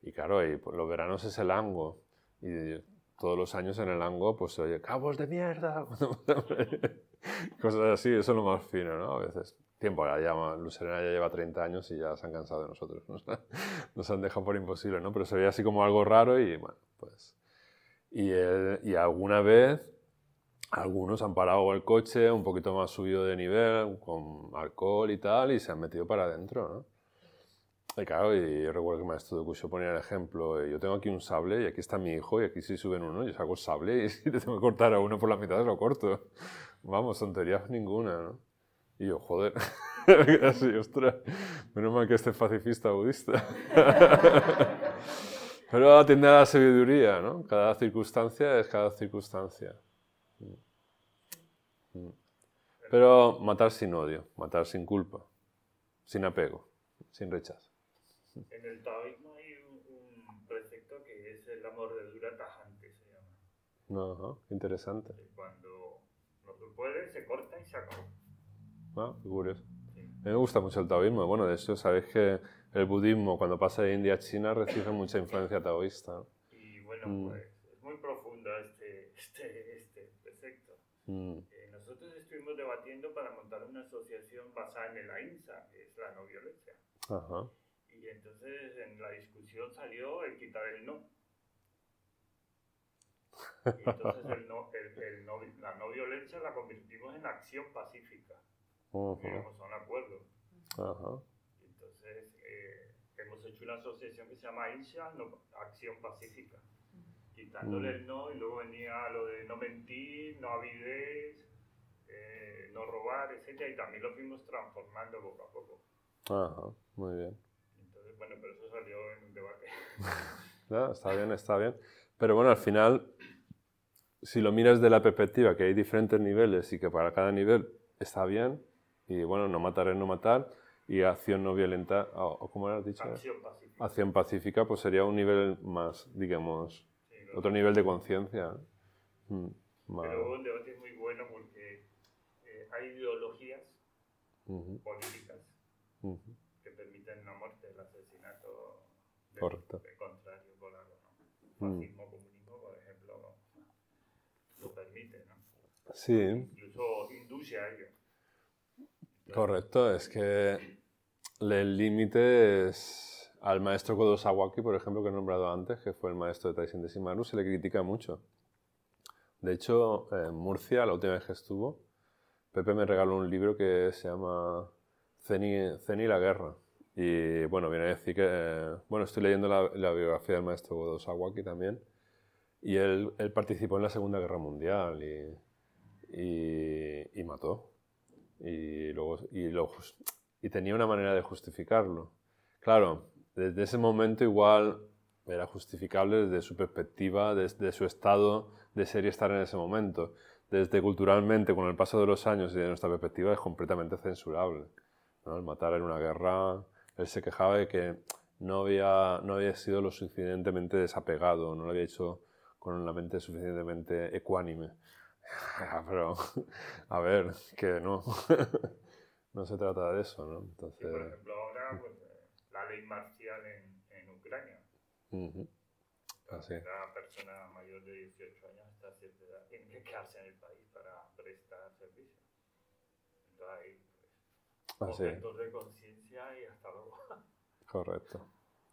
y claro, y pues, los veranos es el Ango. Y todos los años en el Ango pues se oye cabos de mierda. Cosas así, eso es lo más fino, ¿no? A veces. Tiempo, ya llama, Lucerena ya lleva 30 años y ya se han cansado de nosotros. Nos, nos han dejado por imposible, ¿no? Pero se veía así como algo raro y bueno, pues... Y, él, y alguna vez algunos han parado el coche un poquito más subido de nivel, con alcohol y tal, y se han metido para adentro, ¿no? Y claro, y yo recuerdo que el maestro de Cusio ponía el ejemplo, yo tengo aquí un sable y aquí está mi hijo y aquí si suben uno, yo saco el sable y si te tengo que cortar a uno por la mitad, lo corto. Vamos, tonterías ninguna, ¿no? Y yo, joder, así, ostras, menos mal que este es pacifista budista. Pero atiende a la sabiduría, ¿no? Cada circunstancia es cada circunstancia. Pero matar sin odio, matar sin culpa, sin apego, sin rechazo. En el taoísmo hay un, un precepto que es la mordedura tajante, se llama. Ajá, interesante. Cuando no se puede, se corta y se acabó. Ah, qué curioso. Sí. A mí me gusta mucho el taoísmo. Bueno, de hecho, sabéis que el budismo, cuando pasa de India a China, recibe mucha influencia taoísta. Y bueno, Mm. pues es muy profunda este, este, este precepto. Mm, Eh, nosotros estuvimos debatiendo para montar una basada en el AINSA, que es la no violencia. Ajá. Y entonces en la discusión salió el quitar el no. Y entonces el no, el, el no- la no violencia la convertimos en acción pacífica, Ujú, llegamos a un acuerdo. Ajá. Y entonces eh, hemos hecho una asociación que se llama AINSA, no- Acción Pacífica, quitándole Mm. el no y luego venía lo de no mentir, no avidez, eh, no robar, etc. Y también lo fuimos transformando poco a poco. Ajá. Muy bien. Entonces, bueno, pero eso salió en un debate. No, está bien, está bien. Pero bueno, al final, si lo miras de la perspectiva que hay diferentes niveles y que para cada nivel está bien, y bueno, no matar es no matar, y acción no violenta, o, o como has dicho, Acción pacífica. acción pacífica, pues sería un nivel más, digamos, Sí. otro nivel de conciencia. Mm, Pero un debate muy bueno eh, hay ideologías políticas que permiten la muerte, el asesinato Correcto. del contrario por algo. ¿no? Fascismo, comunismo, por ejemplo, lo permite, ¿no? Sí, incluso induce a ello. correcto. Es que el límite es al maestro Kodo Sawaki, por ejemplo, que he nombrado antes, que fue el maestro de Taisen de Shimaru, se le critica mucho. De hecho, en Murcia, la última vez que estuvo, Pepe me regaló un libro que se llama Zen y, Zen y la guerra. Y bueno, viene a decir que, bueno, estoy leyendo la, biografía del maestro Godo Sawaki también, y él, participó en la Segunda Guerra Mundial y, y, y mató. Y, luego, y tenía una manera de justificarlo. Claro, desde ese momento igual era justificable desde su perspectiva, desde su estado de ser y estar en ese momento. Desde culturalmente, con el paso de los años y de nuestra perspectiva, es completamente censurable. ¿no? El matar en una guerra, él se quejaba de que no había, no había sido lo suficientemente desapegado, no lo había hecho con la mente suficientemente ecuánime. Pero, a ver, que no. no se trata de eso, ¿no? Entonces, por ejemplo, ahora pues, la ley marcial en, en Ucrania. ujú. Así. Cada persona mayor de 18 años que quedarse en el país para prestar servicio. Entonces ahí, pues, Así. objetos de conciencia y hasta luego. Correcto,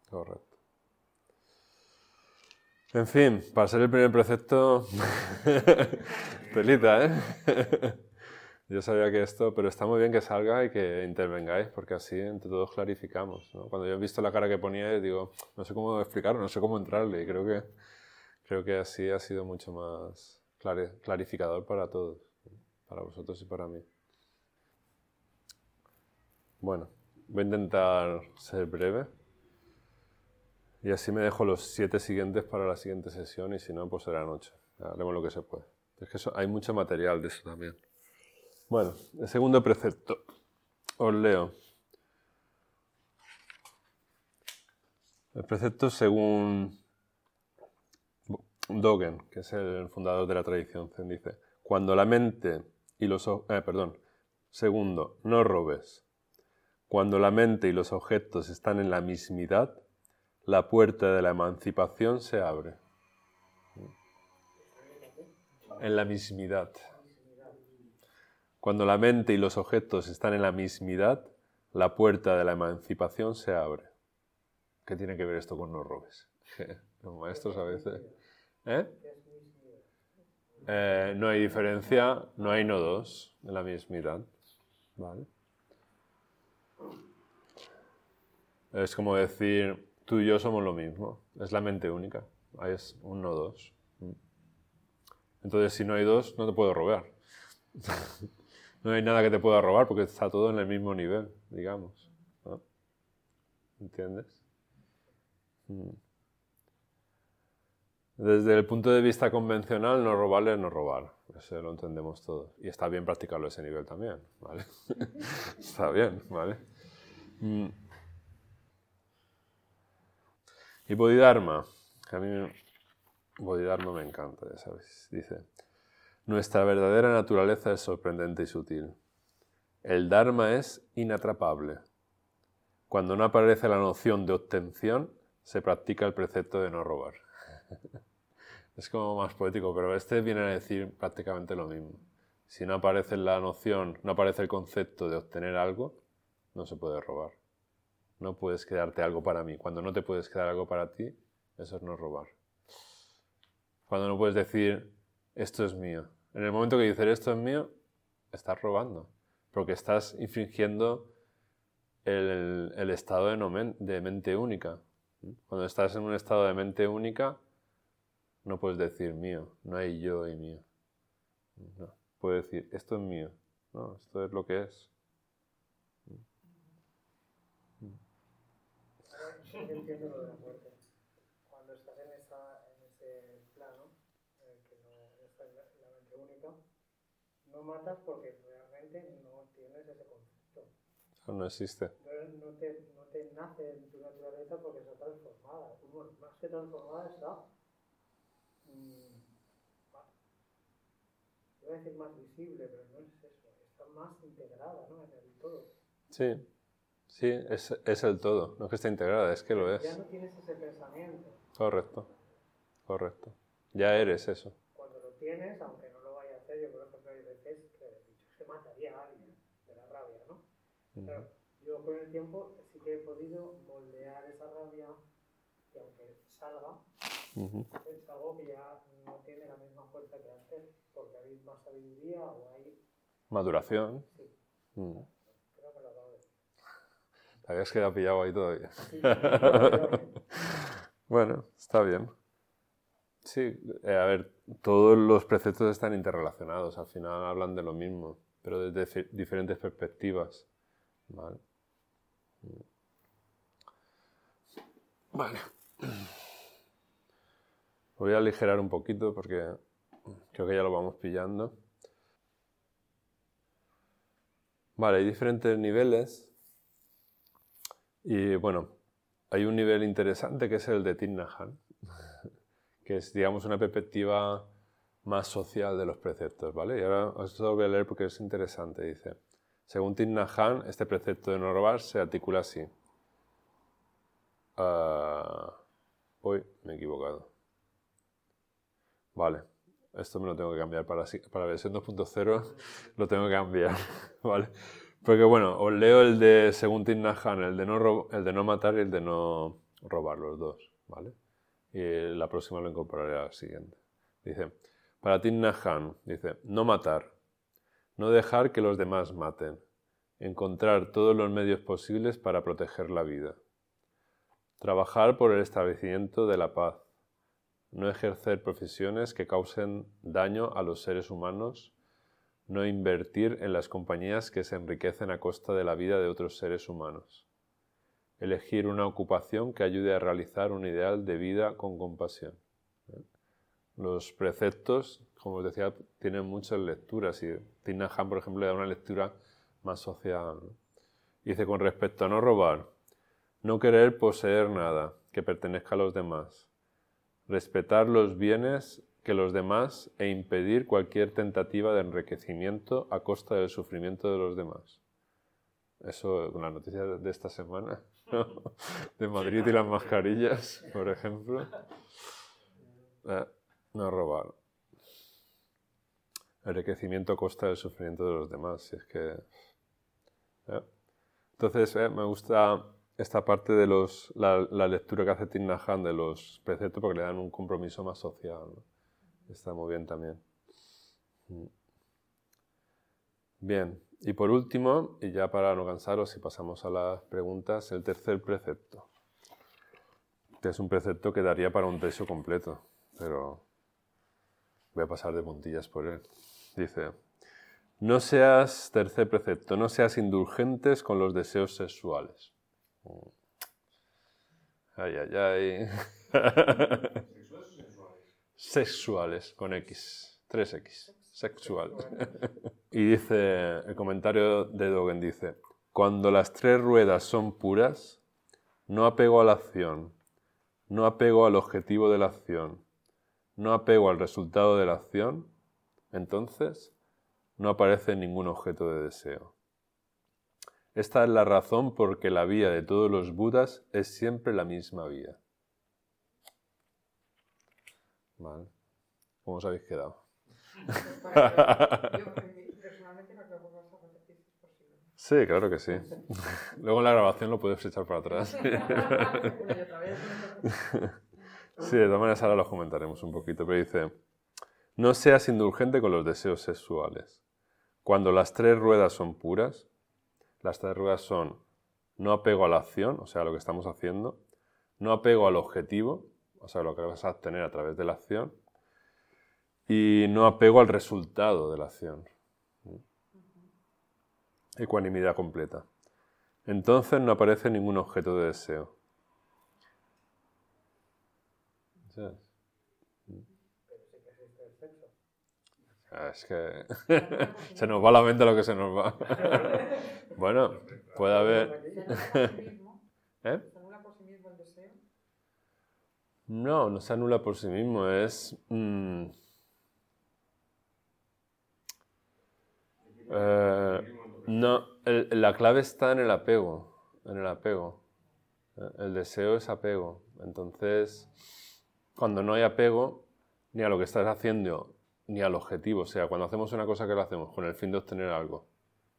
correcto. En fin, para ser el primer precepto, pelita, ¿eh? Yo sabía que esto, pero está muy bien que salga y que intervengáis, porque así entre todos clarificamos. ¿no? Cuando yo he visto la cara que poníais, digo, no sé cómo explicarlo, no sé cómo entrarle, y creo que, creo que así ha sido mucho más clari- clarificador para todos, para vosotros y para mí. Bueno, voy a intentar ser breve. Y así me dejo los siete siguientes para la siguiente sesión y si no, pues serán ocho. Haremos lo que se puede. Es que eso- hay mucho material de eso también. Bueno, el segundo precepto. Os leo. El precepto según Dogen, que es el fundador de la tradición zen, dice, cuando la mente y los... eh, perdón. Segundo, no robes. Cuando la mente y los objetos están en la mismidad, la puerta de la emancipación se abre. En la mismidad. Cuando la mente y los objetos están en la mismidad, la puerta de la emancipación se abre. ¿Qué tiene que ver esto con no robes? Los maestros a veces... ¿Eh? Eh, no hay diferencia, no hay nodos en la mismidad. ¿Vale? Es como decir, tú y yo somos lo mismo. Es la mente única. Es un no dos. Entonces, si no hay dos, no te puedo robar. no hay nada que te pueda robar porque está todo en el mismo nivel, digamos. ¿Entiendes? Mm. Desde el punto de vista convencional, no robar es no robar. Eso lo entendemos todos. Y está bien practicarlo a ese nivel también, ¿vale? está bien, ¿vale? Mm. Y Bodhidharma, a mí Bodhidharma me encanta, ya sabéis. Dice, nuestra verdadera naturaleza es sorprendente y sutil. El Dharma es inatrapable. Cuando no aparece la noción de obtención, se practica el precepto de no robar. es como más poético, pero este viene a decir prácticamente lo mismo. Si no aparece la noción, no aparece el concepto de obtener algo, no se puede robar. No puedes quedarte algo para mí. Cuando no te puedes quedar algo para ti, eso es no robar. Cuando no puedes decir, esto es mío. En el momento que dices, esto es mío, estás robando. Porque estás infringiendo el, el estado de, de mente única. Cuando estás en un estado de mente única, no puedes decir mío. No hay yo y mío. No. Puedes decir, esto es mío. No, esto es lo que es. Entiendo lo de la muerte. Cuando estás en, esa, en ese plano, en el que no estás en la, en la mente única, no matas porque realmente no tienes ese concepto. Eso no existe. No, no te, no te nace en tu naturaleza porque está transformada. Bueno, más que transformada está. Mm, voy a decir más visible, pero no es eso, está más integrada ¿no? en el todo. Sí, sí, es, es el todo. No es que esté integrada, es que lo Ya es. no tienes ese pensamiento. Correcto, correcto. Ya eres eso. Cuando lo tienes, aunque no lo vaya a hacer, yo por ejemplo hay veces que que mataría a alguien de la rabia, ¿no? Claro, yo con el tiempo sí que he podido moldear esa rabia y aunque salga, Ujú. es algo que ya no tiene la misma fuerza que antes, porque hay más sabiduría o hay... Maduración. Sí, Mm. creo que lo acabo de decir. Te habías quedado pillado ahí todavía. Sí, Bueno, está bien. Sí, eh, a ver, todos los preceptos están interrelacionados, al final hablan de lo mismo, pero desde diferentes perspectivas. ¿Vale? Mm. Vale. Voy a aligerar un poquito porque creo que ya lo vamos pillando. Vale, hay diferentes niveles. Y bueno, hay un nivel interesante que es el de Hanh, que es, digamos, una perspectiva más social de los preceptos, ¿vale? Y ahora os lo voy a leer porque es interesante. Dice, según Hanh, este precepto de no robar se articula así. Ah, uy, me he equivocado. Vale, esto me lo tengo que cambiar para, para versión 2.0, lo tengo que cambiar, ¿vale? Porque bueno, os leo el de según Thich Nhat Hanh, el de no el de no matar y el de no robar los dos, ¿vale? Y la próxima lo incorporaré a la siguiente. Dice, para Thich Nhat Hanh, dice, no matar, no dejar que los demás maten, encontrar todos los medios posibles para proteger la vida, trabajar por el establecimiento de la paz, no ejercer profesiones que causen daño a los seres humanos, no invertir en las compañías que se enriquecen a costa de la vida de otros seres humanos, elegir una ocupación que ayude a realizar un ideal de vida con compasión. ¿eh? Los preceptos, como os decía, tienen muchas lecturas y Thich Nhat Hanh, por ejemplo, le da una lectura más social. Dice, con respecto a no robar, no querer poseer nada que pertenezca a los demás, respetar los bienes que los demás e impedir cualquier tentativa de enriquecimiento a costa del sufrimiento de los demás. Eso con la noticia de esta semana, ¿no? de Madrid y las mascarillas, por ejemplo. Eh, no robar. Enriquecimiento a costa del sufrimiento de los demás, si es que... eh. Entonces, eh, me gusta esta parte de los, la, lectura que hace Thich Nhat Hanh de los preceptos porque le dan un compromiso más social. Está muy bien también. Mm. Bien, y por último, y ya para no cansaros y pasamos a las preguntas, el tercer precepto, que es un precepto que daría para un texto completo, pero voy a pasar de puntillas por él. Dice, no seas, tercer precepto, no seas indulgentes con los deseos sexuales. Ay, ay, ay. ¿Sexuales con X. 3X. Sexuales. y dice, el comentario de Dogen dice, cuando las tres ruedas son puras, no apego a la acción, no apego al objetivo de la acción, no apego al resultado de la acción, entonces no aparece ningún objeto de deseo. Esta es la razón por que la vía de todos los budas es siempre la misma vía. Vale. ¿Cómo os habéis quedado? Sí, claro que sí. Luego en la grabación lo puedes echar para atrás. Sí, de todas maneras ahora los comentaremos un poquito, pero dice, no seas indulgente con los deseos sexuales. Cuando las tres ruedas son puras, las tres ruedas son no apego a la acción, o sea, a lo que estamos haciendo, no apego al objetivo, o sea, lo que vas a obtener a través de la acción, y no apego al resultado de la acción. Ecuanimidad completa. Entonces no aparece ningún objeto de deseo. Pero sí que existe el sexo. Ah, Es que se nos va la mente lo que se nos va. bueno, puede haber... ¿Se anula por sí mismo? ¿Eh? ¿Se anula por sí mismo el deseo? No, no se anula por sí mismo, es... mm, eh, no, el- la clave está en el apego, en el apego. El deseo es apego. Entonces, cuando no hay apego, ni a lo que estás haciendo, ni al objetivo. O sea, cuando hacemos una cosa que lo hacemos con el fin de obtener algo.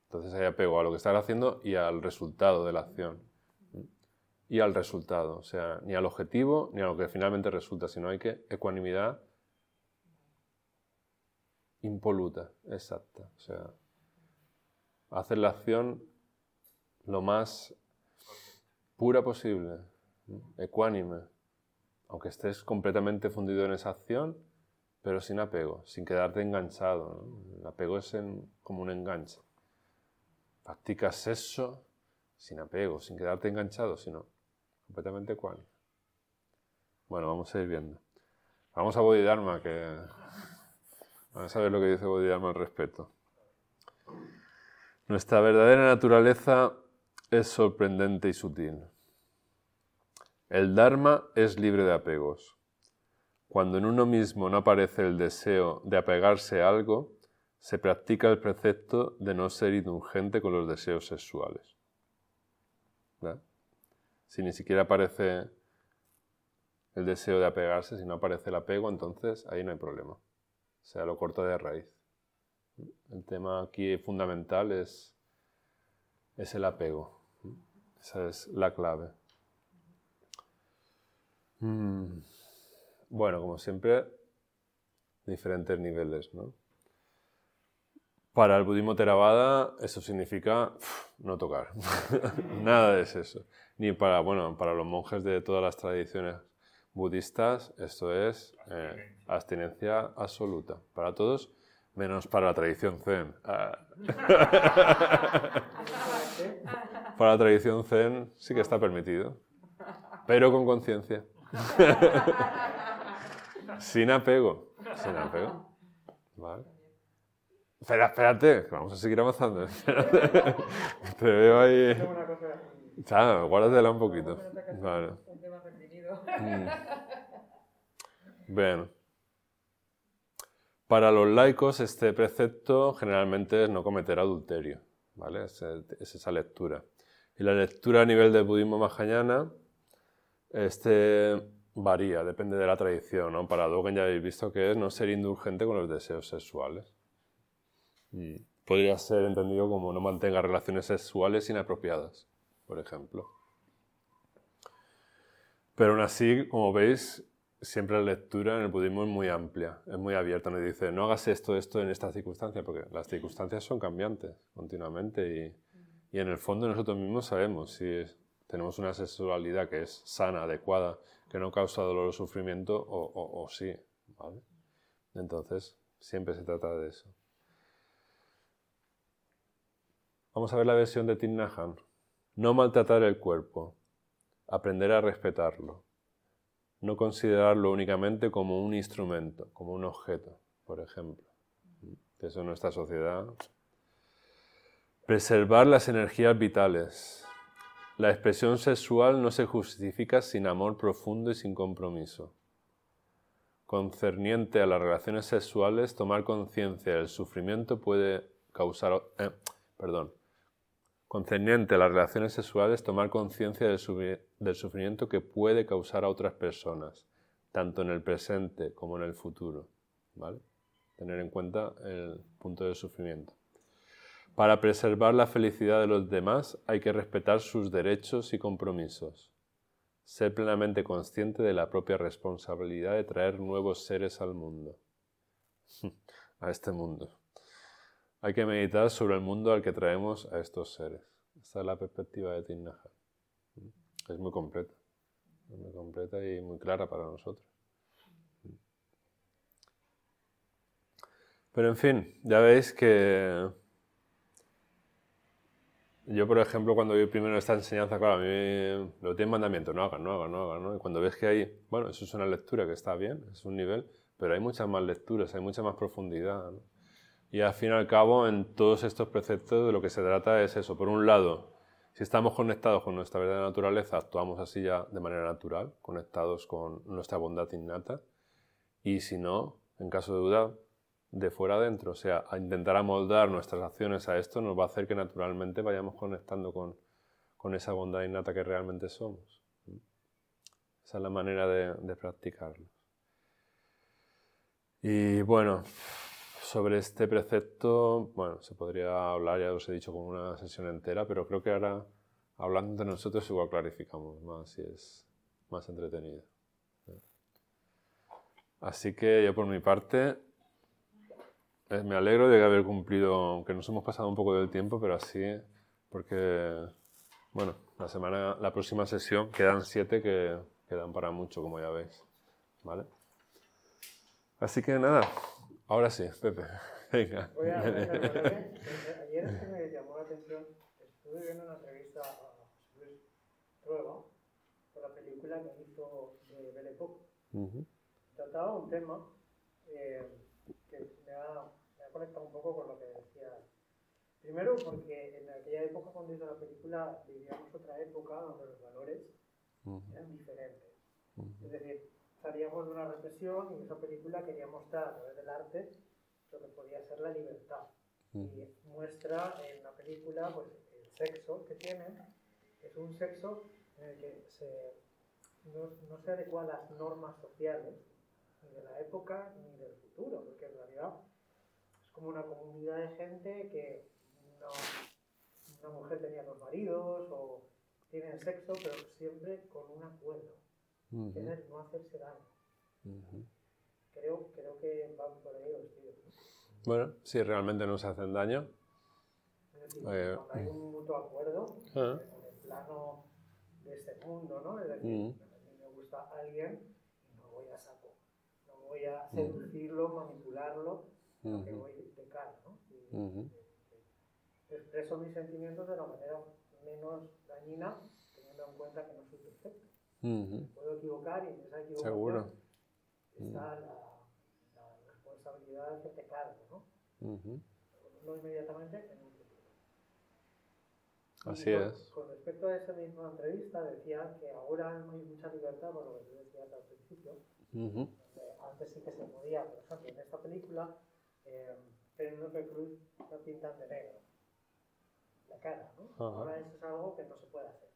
Entonces hay apego a lo que estás haciendo y al resultado de la acción. Y al resultado. O sea, ni al objetivo ni a lo que finalmente resulta, sino hay que ecuanimidad impoluta, exacta. O sea, hacer la acción lo más pura posible, ecuánime, aunque estés completamente fundido en esa acción, pero sin apego, sin quedarte enganchado. ¿no? El apego es como un enganche. Practicas eso sin apego, sin quedarte enganchado, sino completamente ecuánime. Bueno, vamos a ir viendo. Vamos a Bodhidharma, que vamos a ver lo que dice Bodhidharma al respecto. Nuestra verdadera naturaleza es sorprendente y sutil. El Dharma es libre de apegos. Cuando en uno mismo no aparece el deseo de apegarse a algo, se practica el precepto de no ser indulgente con los deseos sexuales. Si ni siquiera aparece el deseo de apegarse, si no aparece el apego, entonces ahí no hay problema. O sea, lo corta de raíz. El tema aquí fundamental es, es el apego. Esa es la clave. Mm. Bueno, como siempre, diferentes niveles, ¿no? Para el budismo Theravada eso significa no tocar. Nada es eso. Ni para, bueno, para los monjes de todas las tradiciones budistas esto es eh, abstinencia absoluta. Para todos, menos para la tradición zen. Ah. para la tradición zen sí que está permitido, pero con conciencia. sin apego. Sin apego. Vale. Espera, espérate, vamos a seguir avanzando. Espérate. Te veo ahí. Ya, guárdatela un poquito. Vale. Definido. Mm. Bueno. Para los laicos, este precepto generalmente es no cometer adulterio. ¿Vale? Es, es esa lectura. Y la lectura a nivel del budismo mahayana, este varía, depende de la tradición. ¿no? Para Dogen ya habéis visto que es no ser indulgente con los deseos sexuales. Mm. Podría ser entendido como no mantenga relaciones sexuales inapropiadas, por ejemplo. Pero aún así, como veis, siempre la lectura en el budismo es muy amplia, es muy abierta. Nos dice, no hagas esto, esto en esta circunstancia, porque las circunstancias son cambiantes continuamente y, y en el fondo nosotros mismos sabemos si es- tenemos una sexualidad que es sana, adecuada, que no causa dolor o sufrimiento, o, sí. ¿vale? Entonces, siempre se trata de eso. Vamos a ver la versión de Thich Nhat Hanh. No maltratar el cuerpo, aprender a respetarlo, no considerarlo únicamente como un instrumento, como un objeto, por ejemplo. Eso en nuestra sociedad. Preservar las energías vitales. La expresión sexual no se justifica sin amor profundo y sin compromiso. Concerniente a las relaciones sexuales, tomar conciencia del sufrimiento puede causar... eh, perdón. Concerniente a las relaciones sexuales, tomar conciencia del, del sufrimiento que puede causar a otras personas, tanto en el presente como en el futuro. ¿vale? Tener en cuenta el punto del sufrimiento. Para preservar la felicidad de los demás hay que respetar sus derechos y compromisos. Ser plenamente consciente de la propia responsabilidad de traer nuevos seres al mundo. a este mundo. Hay que meditar sobre el mundo al que traemos a estos seres. Esta es la perspectiva de Hanh. Es muy completa. Es muy completa y muy clara para nosotros. Pero en fin, ya veis que yo, por ejemplo, cuando vi primero esta enseñanza, claro, a mí lo tiene mandamiento, no hagan, no hagan, no hagan. Y cuando ves que hay, bueno, eso es una lectura que está bien, es un nivel, pero hay muchas más lecturas, hay mucha más profundidad. Y al fin y al cabo, en todos estos preceptos de lo que se trata es eso. Por un lado, Si estamos conectados con nuestra verdadera naturaleza, actuamos así ya de manera natural, conectados con nuestra bondad innata. Y si no, en caso de duda, de fuera adentro, o sea, a intentar amoldar nuestras acciones a esto nos va a hacer que naturalmente vayamos conectando con, con esa bondad innata que realmente somos. Esa es la manera de, de practicarlo. Y bueno, sobre este precepto, bueno, se podría hablar, ya os he dicho, con una sesión entera, pero creo que ahora, hablando entre nosotros, igual clarificamos más y es más entretenido. Así que yo por mi parte, eh, me alegro de haber cumplido, aunque nos hemos pasado un poco del tiempo, pero así, porque, bueno, la semana, la próxima sesión quedan siete que quedan para mucho, como ya veis. ¿Vale? Así que nada, ahora sí, Pepe. Venga. Voy a ayer es que me llamó la atención, estuve viendo una entrevista a José Luis Trueba por la película que hizo de Belle Époque. Ujú, Trataba un tema eh, que me ha, conectado un poco con lo que decía. Primero porque en aquella época cuando hizo la película vivíamos otra época donde los valores ujú, eran diferentes. ujú, Es decir, salíamos de una represión y esa película quería mostrar a través del arte lo que podía ser la libertad. Y muestra en la película pues, el sexo que tienen. Es un sexo en el que se, no, no se adecua a las normas sociales, ni de la época ni del futuro, porque en realidad como una comunidad de gente que no, una mujer tenía dos maridos o tienen sexo, pero siempre con un acuerdo que es el no hacerse daño. Creo, creo que van por ahí los. ¿no? Bueno, si realmente no se hacen daño. Decir, Eh, cuando hay un mutuo acuerdo Ah. en el plano de este mundo, ¿no? Mm. a mí me gusta alguien y no voy a saco, no voy a seducirlo, manipularlo, sino que voy cara, ¿no? Y, Ujú. expreso mis sentimientos de la manera menos dañina, teniendo en cuenta que no soy perfecto. Ujú. Me puedo equivocar y en esa equivocación Seguro. está la, la responsabilidad de hacerte cargo, ¿no? No inmediatamente en un futuro. Así con, es. Con respecto a esa misma entrevista, decía que ahora no hay mucha libertad, por lo que tú decías al principio, Ujú. donde antes sí que se podía, por ejemplo, en esta película, eh, Penélope Cruz la pintan de negro, la cara, ¿no? Ajá. Ahora eso es algo que no se puede hacer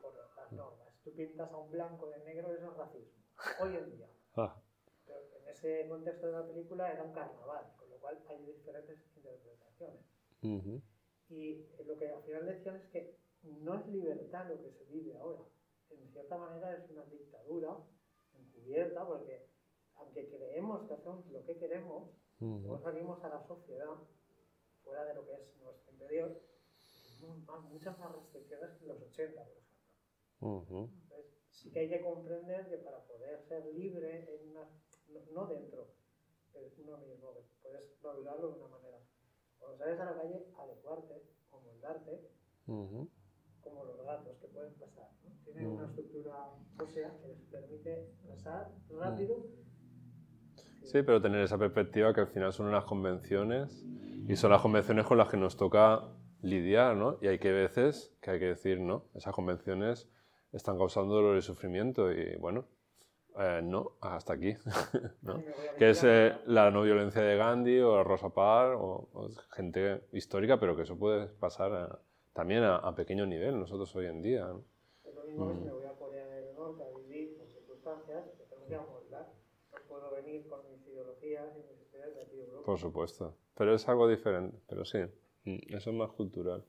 por las normas. Tú pintas a un blanco de negro, eso es racismo, hoy en día. Ah, Pero en ese contexto de la película era un carnaval, con lo cual hay diferentes interpretaciones. ujú. Y lo que al final decían es que no es libertad lo que se vive ahora. En cierta manera es una dictadura encubierta, porque aunque creemos que hacemos lo que queremos. Luego salimos a la sociedad, fuera de lo que es nuestro interior, muchas más restricciones que en los 80, por ejemplo. Ujú. Entonces, sí que hay que comprender que para poder ser libre, en una, no, no dentro de uno mismo, que puedes madurarlo de una manera. Cuando sales a la calle, adecuarte o moldarte Ujú. como los gatos que pueden pasar. ¿no? Tienen una estructura ósea que les permite pasar rápido. Sí, pero tener esa perspectiva que al final son unas convenciones y son las convenciones con las que nos toca lidiar, ¿no? Y hay que veces que hay que decir, no, esas convenciones están causando dolor y sufrimiento y bueno, eh, no, hasta aquí, ¿no? Que es eh, la no violencia de Gandhi o Rosa Parks o, o gente histórica, pero que eso puede pasar a- también a, a pequeño nivel nosotros hoy en día, ¿no? Es lo mismo que Mm. si me voy a Corea del Norte a vivir con circunstancias que tengo que amoldar. No puedo venir con mis ideologías y mis historias de aquí de Europa. Por supuesto. Pero es algo diferente, pero sí, mm, eso es más cultural.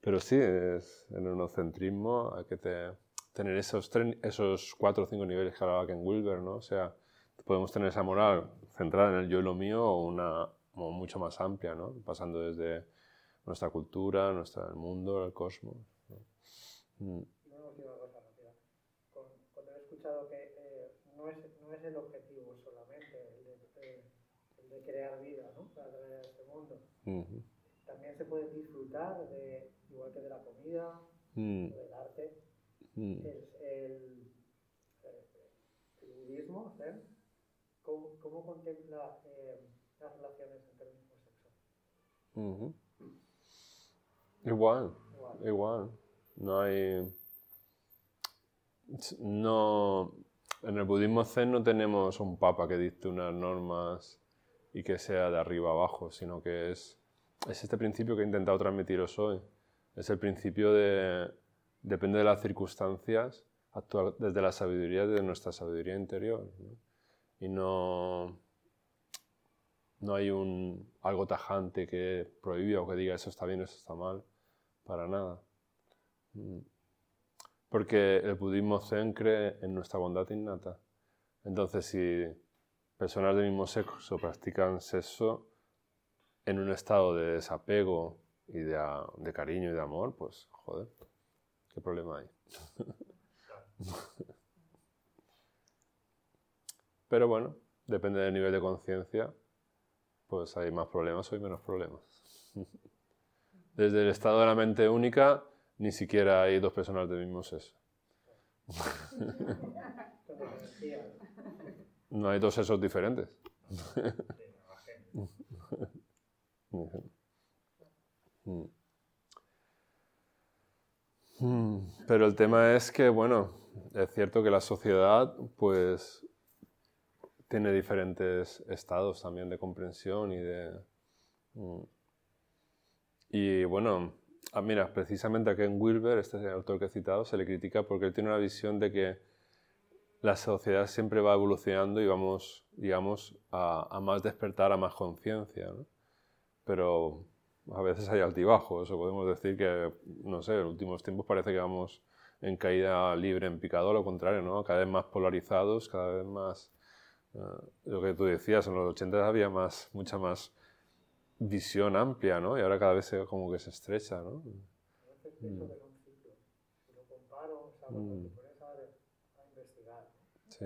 Pero sí, es el monocentrismo, hay que te- tener esos, esos cuatro o cinco niveles que hablaba Ken Wilber, ¿no? O sea, podemos tener esa moral centrada en el yo y lo mío o una o mucho más amplia, ¿no? Pasando desde nuestra cultura, nuestra, el mundo, el cosmos. ¿no? Mm, una última cosa rápida. Cuando he escuchado que eh, no, es, no es el objetivo solamente el de, eh, el de crear vida ¿no? para traer a este mundo, también se puede disfrutar de, igual que de la comida mm, o del arte, mm. el, eh, el budismo, Zen, ¿cómo, cómo contempla eh, las relaciones entre el mismo sexo? Igual. igual. No hay... No... En el budismo zen no tenemos un papa que dicte unas normas y que sea de arriba abajo, sino que es, es este principio que he intentado transmitiros hoy. Es el principio de, depende de las circunstancias, actuar desde la sabiduría, de nuestra sabiduría interior. Y no, no hay un, algo tajante que prohíba o que diga eso está bien, eso está mal, para nada. Mm. Porque el budismo zen cree en nuestra bondad innata. Entonces, si personas del mismo sexo practican sexo en un estado de desapego y de, de cariño y de amor, pues joder, ¿qué problema hay? Pero bueno, depende del nivel de conciencia, pues hay más problemas o hay menos problemas. Desde el estado de la mente única, ni siquiera hay dos personas del mismo sexo. No hay dos sexos diferentes. Pero el tema es que, bueno, es cierto que la sociedad, pues, tiene diferentes estados también de comprensión y de... Mm. Y bueno, ah, mira, precisamente a Ken Wilber, este autor que he citado, se le critica porque él tiene una visión de que la sociedad siempre va evolucionando y vamos, digamos, a, más despertar, a más conciencia. ¿no? Pero a veces hay altibajos, o podemos decir que, no sé, en los últimos tiempos parece que vamos en caída libre, en picado, lo contrario, ¿no? Cada vez más polarizados, cada vez más... Eh, lo que tú decías, en los 80 había más, mucha más visión amplia, ¿no? Y ahora cada vez se, como que se estrecha, ¿no? Mm. Sí.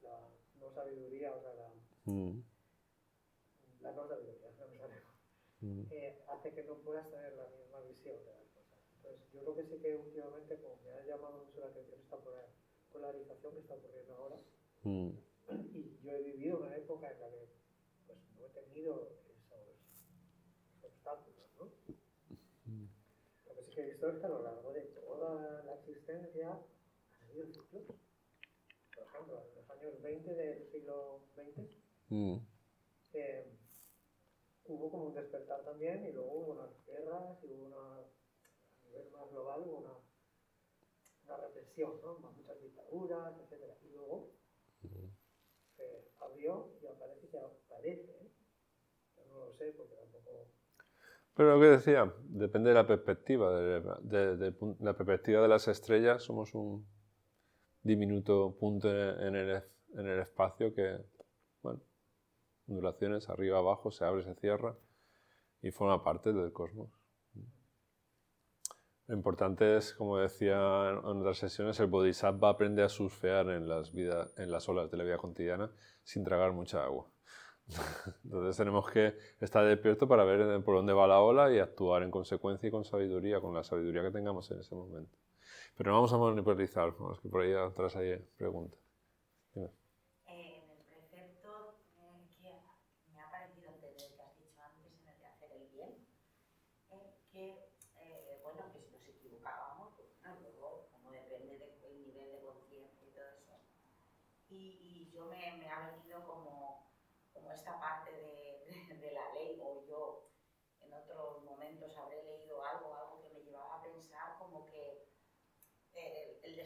La no sabiduría, o sea, la, mm. la no sabiduría, no mm. eh, hace que no puedas tener la misma visión de las cosas. Entonces, yo creo que sí que últimamente, como me ha llamado mucho la atención esta polarización que está ocurriendo ahora, mm. y yo he vivido una época en la que pues, no he tenido esos, obstáculos, ¿no? Mm. Lo que sí que he visto es que a lo largo de toda la existencia han habido ciclos ejemplo, en los años 20 del siglo XX, mm. eh, hubo como un despertar también y luego hubo unas guerras y hubo una, a nivel más global, hubo una, una represión, ¿no? muchas dictaduras, etc. Y luego se abrió y aparece que aparece, ¿eh? yo no lo sé porque tampoco... Pero lo que decía, depende de la perspectiva, de, de, de la perspectiva de las estrellas, somos un diminuto punto en el, en el espacio que, bueno, ondulaciones arriba, abajo, se abre, se cierra y forma parte del cosmos. Lo importante es, como decía en otras sesiones, el bodhisattva aprende a surfear en las, vidas, en las olas de la vida cotidiana sin tragar mucha agua. Entonces tenemos que estar despiertos para ver por dónde va la ola y actuar en consecuencia y con sabiduría, con la sabiduría que tengamos en ese momento. Pero no vamos a monopolizar, vamos, que por ahí atrás hay preguntas. Eh, en el precepto eh, que me ha parecido entender que has dicho antes, en el de hacer el bien, eh, que, bueno, que si nos equivocábamos, pues luego, como depende del nivel de conciencia y todo eso. Y, yo me, me, ha venido como, como esta parte de, de la ley, o yo en otros momentos habré leído algo, algo que me llevaba a pensar como que el,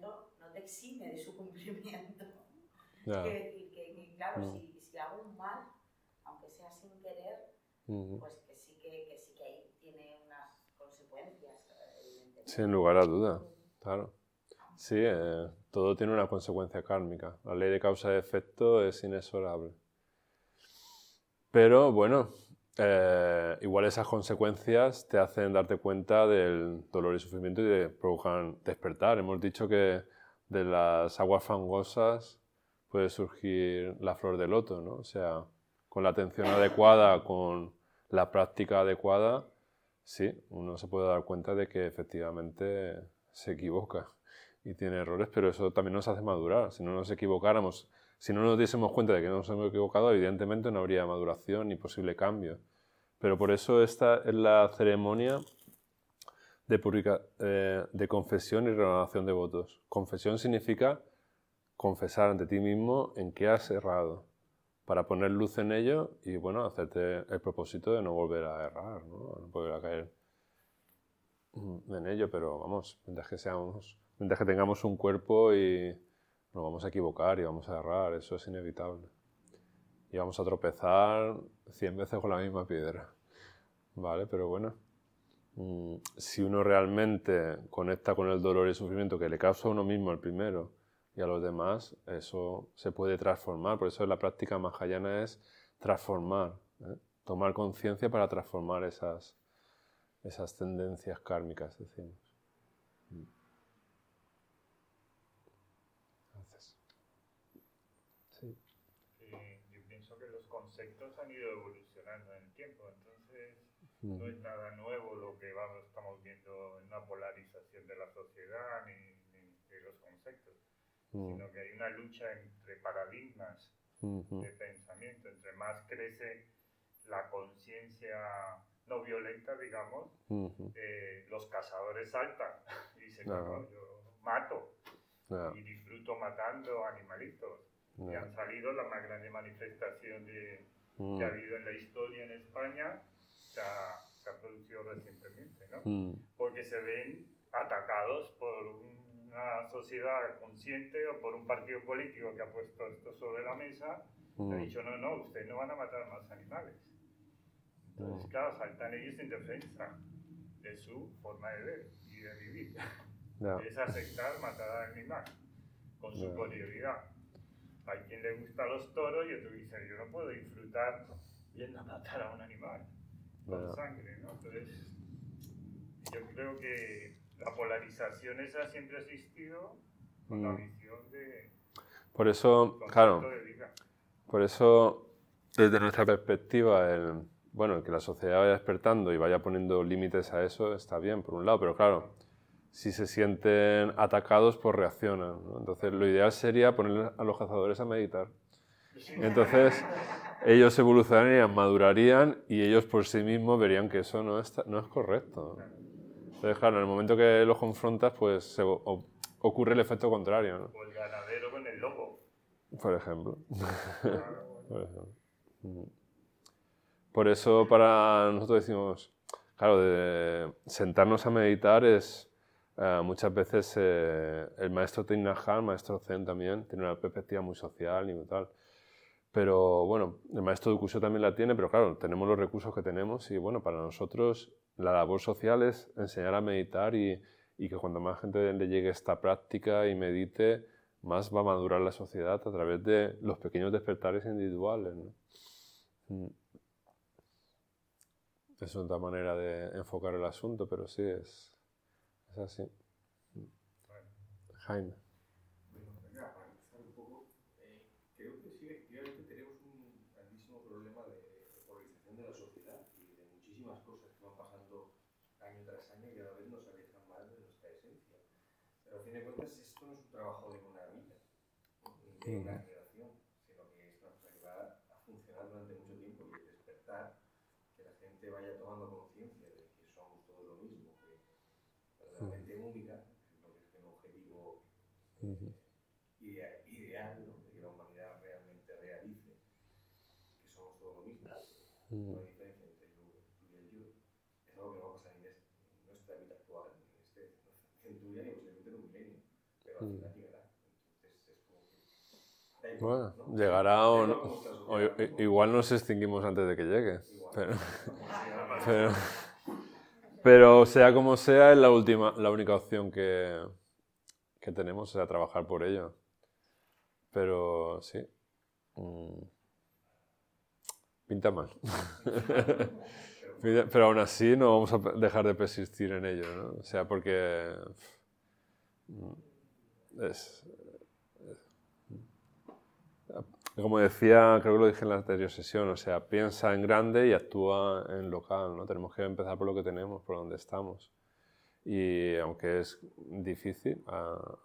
desconocimiento no te exime de su cumplimiento. Quiero decir que, claro, mm. si, si, hago un mal, aunque sea sin querer, pues que sí que, que, sí que ahí tiene unas consecuencias. Sin lugar a duda, claro. Sí, eh, todo tiene una consecuencia kármica. La ley de causa y efecto es inexorable. Pero bueno, eh, igual esas consecuencias te hacen darte cuenta del dolor y sufrimiento y te provocan despertar. Hemos dicho que de las aguas fangosas puede surgir la flor de loto, ¿no? O sea, con la atención adecuada, con la práctica adecuada, sí, uno se puede dar cuenta de que efectivamente se equivoca y tiene errores, pero eso también nos hace madurar. Si no nos equivocáramos si no nos diésemos cuenta de que nos hemos equivocado, evidentemente no habría maduración ni posible cambio. Pero por eso esta es la ceremonia de, eh, de confesión y renovación de votos. Confesión significa confesar ante ti mismo en qué has errado, para poner luz en ello y bueno, hacerte el propósito de no volver a errar, ¿no? no volver a caer en ello, pero vamos, mientras que seamos, mientras que tengamos un cuerpo y nos vamos a equivocar y vamos a errar, eso es inevitable. Y vamos a tropezar cien veces con la misma piedra, ¿vale? Pero bueno, mm, si uno realmente conecta con el dolor y sufrimiento que le causa a uno mismo el primero y a los demás, eso se puede transformar. Por eso la práctica mahayana es transformar, ¿eh? tomar conciencia para transformar esas, esas tendencias kármicas, decimos. Mm. Gracias. Sí. Eh, yo pienso que los conceptos han ido evolucionando en el tiempo, entonces Mm. No es nada nuevo lo que vamos, estamos viendo en una polarización de la sociedad ni, ni de los conceptos, Mm. sino que hay una lucha entre paradigmas de pensamiento, entre más crece la conciencia no violenta, digamos, eh, los cazadores saltan y dicen, no, no, yo mato y disfruto matando animalitos. Y han salido la más grande manifestación de, Mm. que ha habido en la historia en España, se ha, se ha producido recientemente, ¿no? Mm. Porque se ven atacados por una sociedad consciente o por un partido político que ha puesto esto sobre la mesa y ha Mm. dicho, no, no, ustedes no van a matar más animales. Entonces, Mm. claro, saltan ellos en defensa de su forma de ver y de vivir. Es aceptar matar al animal con su Ya. prioridad. Hay quien le gusta los toros y otro dice, yo no puedo disfrutar viendo matar a un animal Ya. sangre, ¿no? Entonces, yo creo que la polarización esa siempre ha existido con la Mm. visión de Por eso, claro, por eso, desde nuestra perspectiva, el, bueno, el que la sociedad vaya despertando y vaya poniendo límites a eso está bien, por un lado, pero claro, si se sienten atacados, pues reaccionan. ¿no? Entonces, lo ideal sería poner a los cazadores a meditar. Entonces, ellos evolucionarían, madurarían y ellos por sí mismos verían que eso no, está, no es correcto. Entonces, claro, en el momento que los confrontas, pues se o- ocurre el efecto contrario, ¿no? O el ganadero con el lobo. Por ejemplo. Por ejemplo. Por eso para nosotros decimos, claro, de sentarnos a meditar es eh, muchas veces eh, el maestro Thich Nhat Hanh, maestro Zen también, tiene una perspectiva muy social y tal. Pero bueno, el maestro Dukusho también la tiene, pero claro, tenemos los recursos que tenemos y bueno, para nosotros la labor social es enseñar a meditar y, y que cuando más gente le llegue esta práctica y medite, más va a madurar la sociedad a través de los pequeños despertares individuales. ¿no? Mm. Es otra manera de enfocar el asunto, pero sí, es, es así. Jaime. Bueno, venga, para empezar un poco, eh, creo que sí, efectivamente tenemos un grandísimo problema de, de polarización de la sociedad y de muchísimas cosas que van pasando año tras año y cada vez nos alejan más de nuestra esencia. Pero a fin de cuentas, esto no es un trabajo de una vida, ni de una generación, sino que es una cosa que va a funcionar durante mucho tiempo y el despertar, que la gente vaya tomando conciencia de que somos todos lo mismo, que verdaderamente única, lo que es el objetivo idea- ideal, ¿no? de que la humanidad realmente realice que somos todo lo mismo, no hay diferencia entre tú, tú y el yo, es algo que no va a pasar ni en es- en nuestra vida actual, ni en este centuria, ni posiblemente en un milenio, pero al final llegará. Entonces es como que. da igual, Bueno, ¿no? llegará o, no- igual nos extinguimos antes de que llegue. Pero, pero, sea como sea, es la, última, la única opción que, que tenemos, sea, trabajar por ello. Pero sí. mm, Pinta mal. Pero aún así no vamos a dejar de persistir en ello, ¿no? O sea, porque mm, es, como decía, creo que lo dije en la anterior sesión, o sea, piensa en grande y actúa en local, ¿no? Tenemos que empezar por lo que tenemos, por donde estamos. Y aunque es difícil, ah,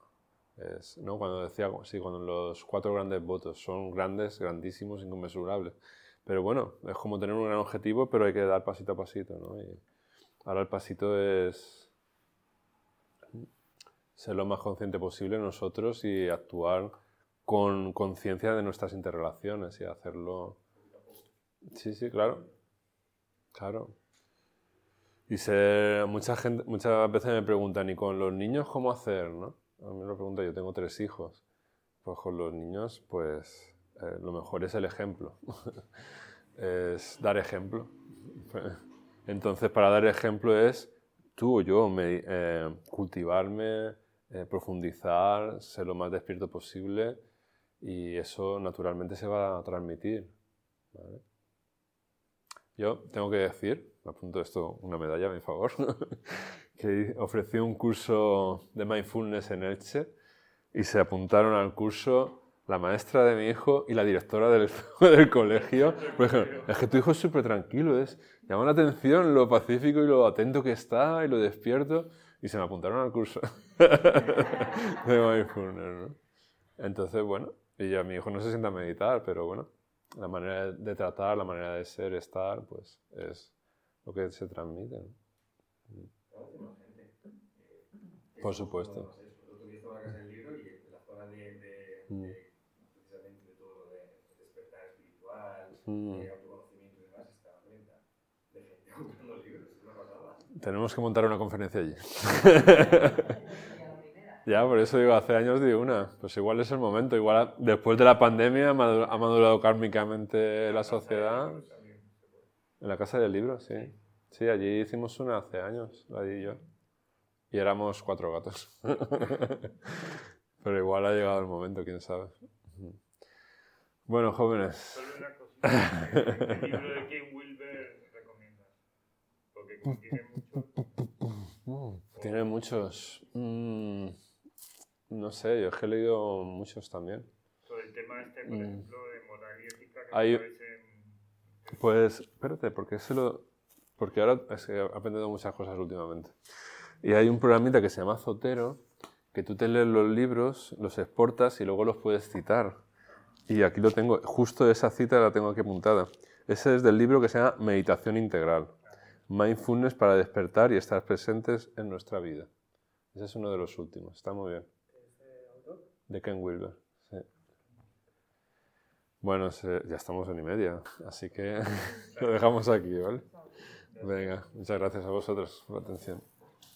es, ¿no? Cuando decía, sí, cuando los cuatro grandes votos son grandes, grandísimos, inconmensurables. Pero bueno, es como tener un gran objetivo, pero hay que dar pasito a pasito, ¿no? Y ahora el pasito es ser lo más consciente posible nosotros y actuar con conciencia de nuestras interrelaciones y hacerlo... Sí, sí, claro. Claro. Y se, mucha gente, muchas veces me preguntan, ¿y con los niños cómo hacer? ¿no? A mí me lo pregunta, yo tengo tres hijos. Pues con los niños, pues eh, lo mejor es el ejemplo. es dar ejemplo. Entonces, para dar ejemplo es tú o yo, me, eh, cultivarme, eh, profundizar, ser lo más despierto posible y eso naturalmente se va a transmitir. Yo tengo que decir, me apunto esto una medalla a mi favor, que ofrecí un curso de mindfulness en Elche y se apuntaron al curso la maestra de mi hijo y la directora del, del colegio. Por ejemplo, es que tu hijo es súper tranquilo, es, llama la atención lo pacífico y lo atento que está y lo despierto. Y se me apuntaron al curso de mindfulness. Entonces, bueno, y ya mi hijo no se sienta a meditar, pero bueno, la manera de tratar, la manera de ser, estar, pues es lo que se transmite. ¿no? Por supuesto. Mm. Tenemos que montar una conferencia allí. Y a la primera. Ya, por eso digo, hace años di una. Pues igual es el momento. Igual después de la pandemia ha madu- ha madurado kármicamente la sociedad. En la casa del libro, sí. Sí, allí hicimos una hace años, la di yo. Y éramos cuatro gatos. Pero igual ha llegado el momento, quién sabe. Bueno, jóvenes. Solo una cosita. ¿Qué libro de Ken Wilber recomiendas? Porque como tiene mucho... Tiene muchos. mm, no sé, yo es que he leído muchos también. Sobre el tema este, por Mm. ejemplo, de moral y ética, que Hay- parecen... Pues, espérate, porque se lo. Porque ahora es que he aprendido muchas cosas últimamente. Y hay un programita que se llama Zotero, que tú te lees los libros, los exportas y luego los puedes citar. Y aquí lo tengo, justo esa cita la tengo aquí apuntada. Ese es del libro que se llama Meditación Integral. Mindfulness para despertar y estar presentes en nuestra vida. Ese es uno de los últimos, está muy bien. De Ken Wilber, sí. Bueno, se- ya estamos en y media, así que lo dejamos aquí, ¿vale? Venga, muchas gracias a vosotros por la atención.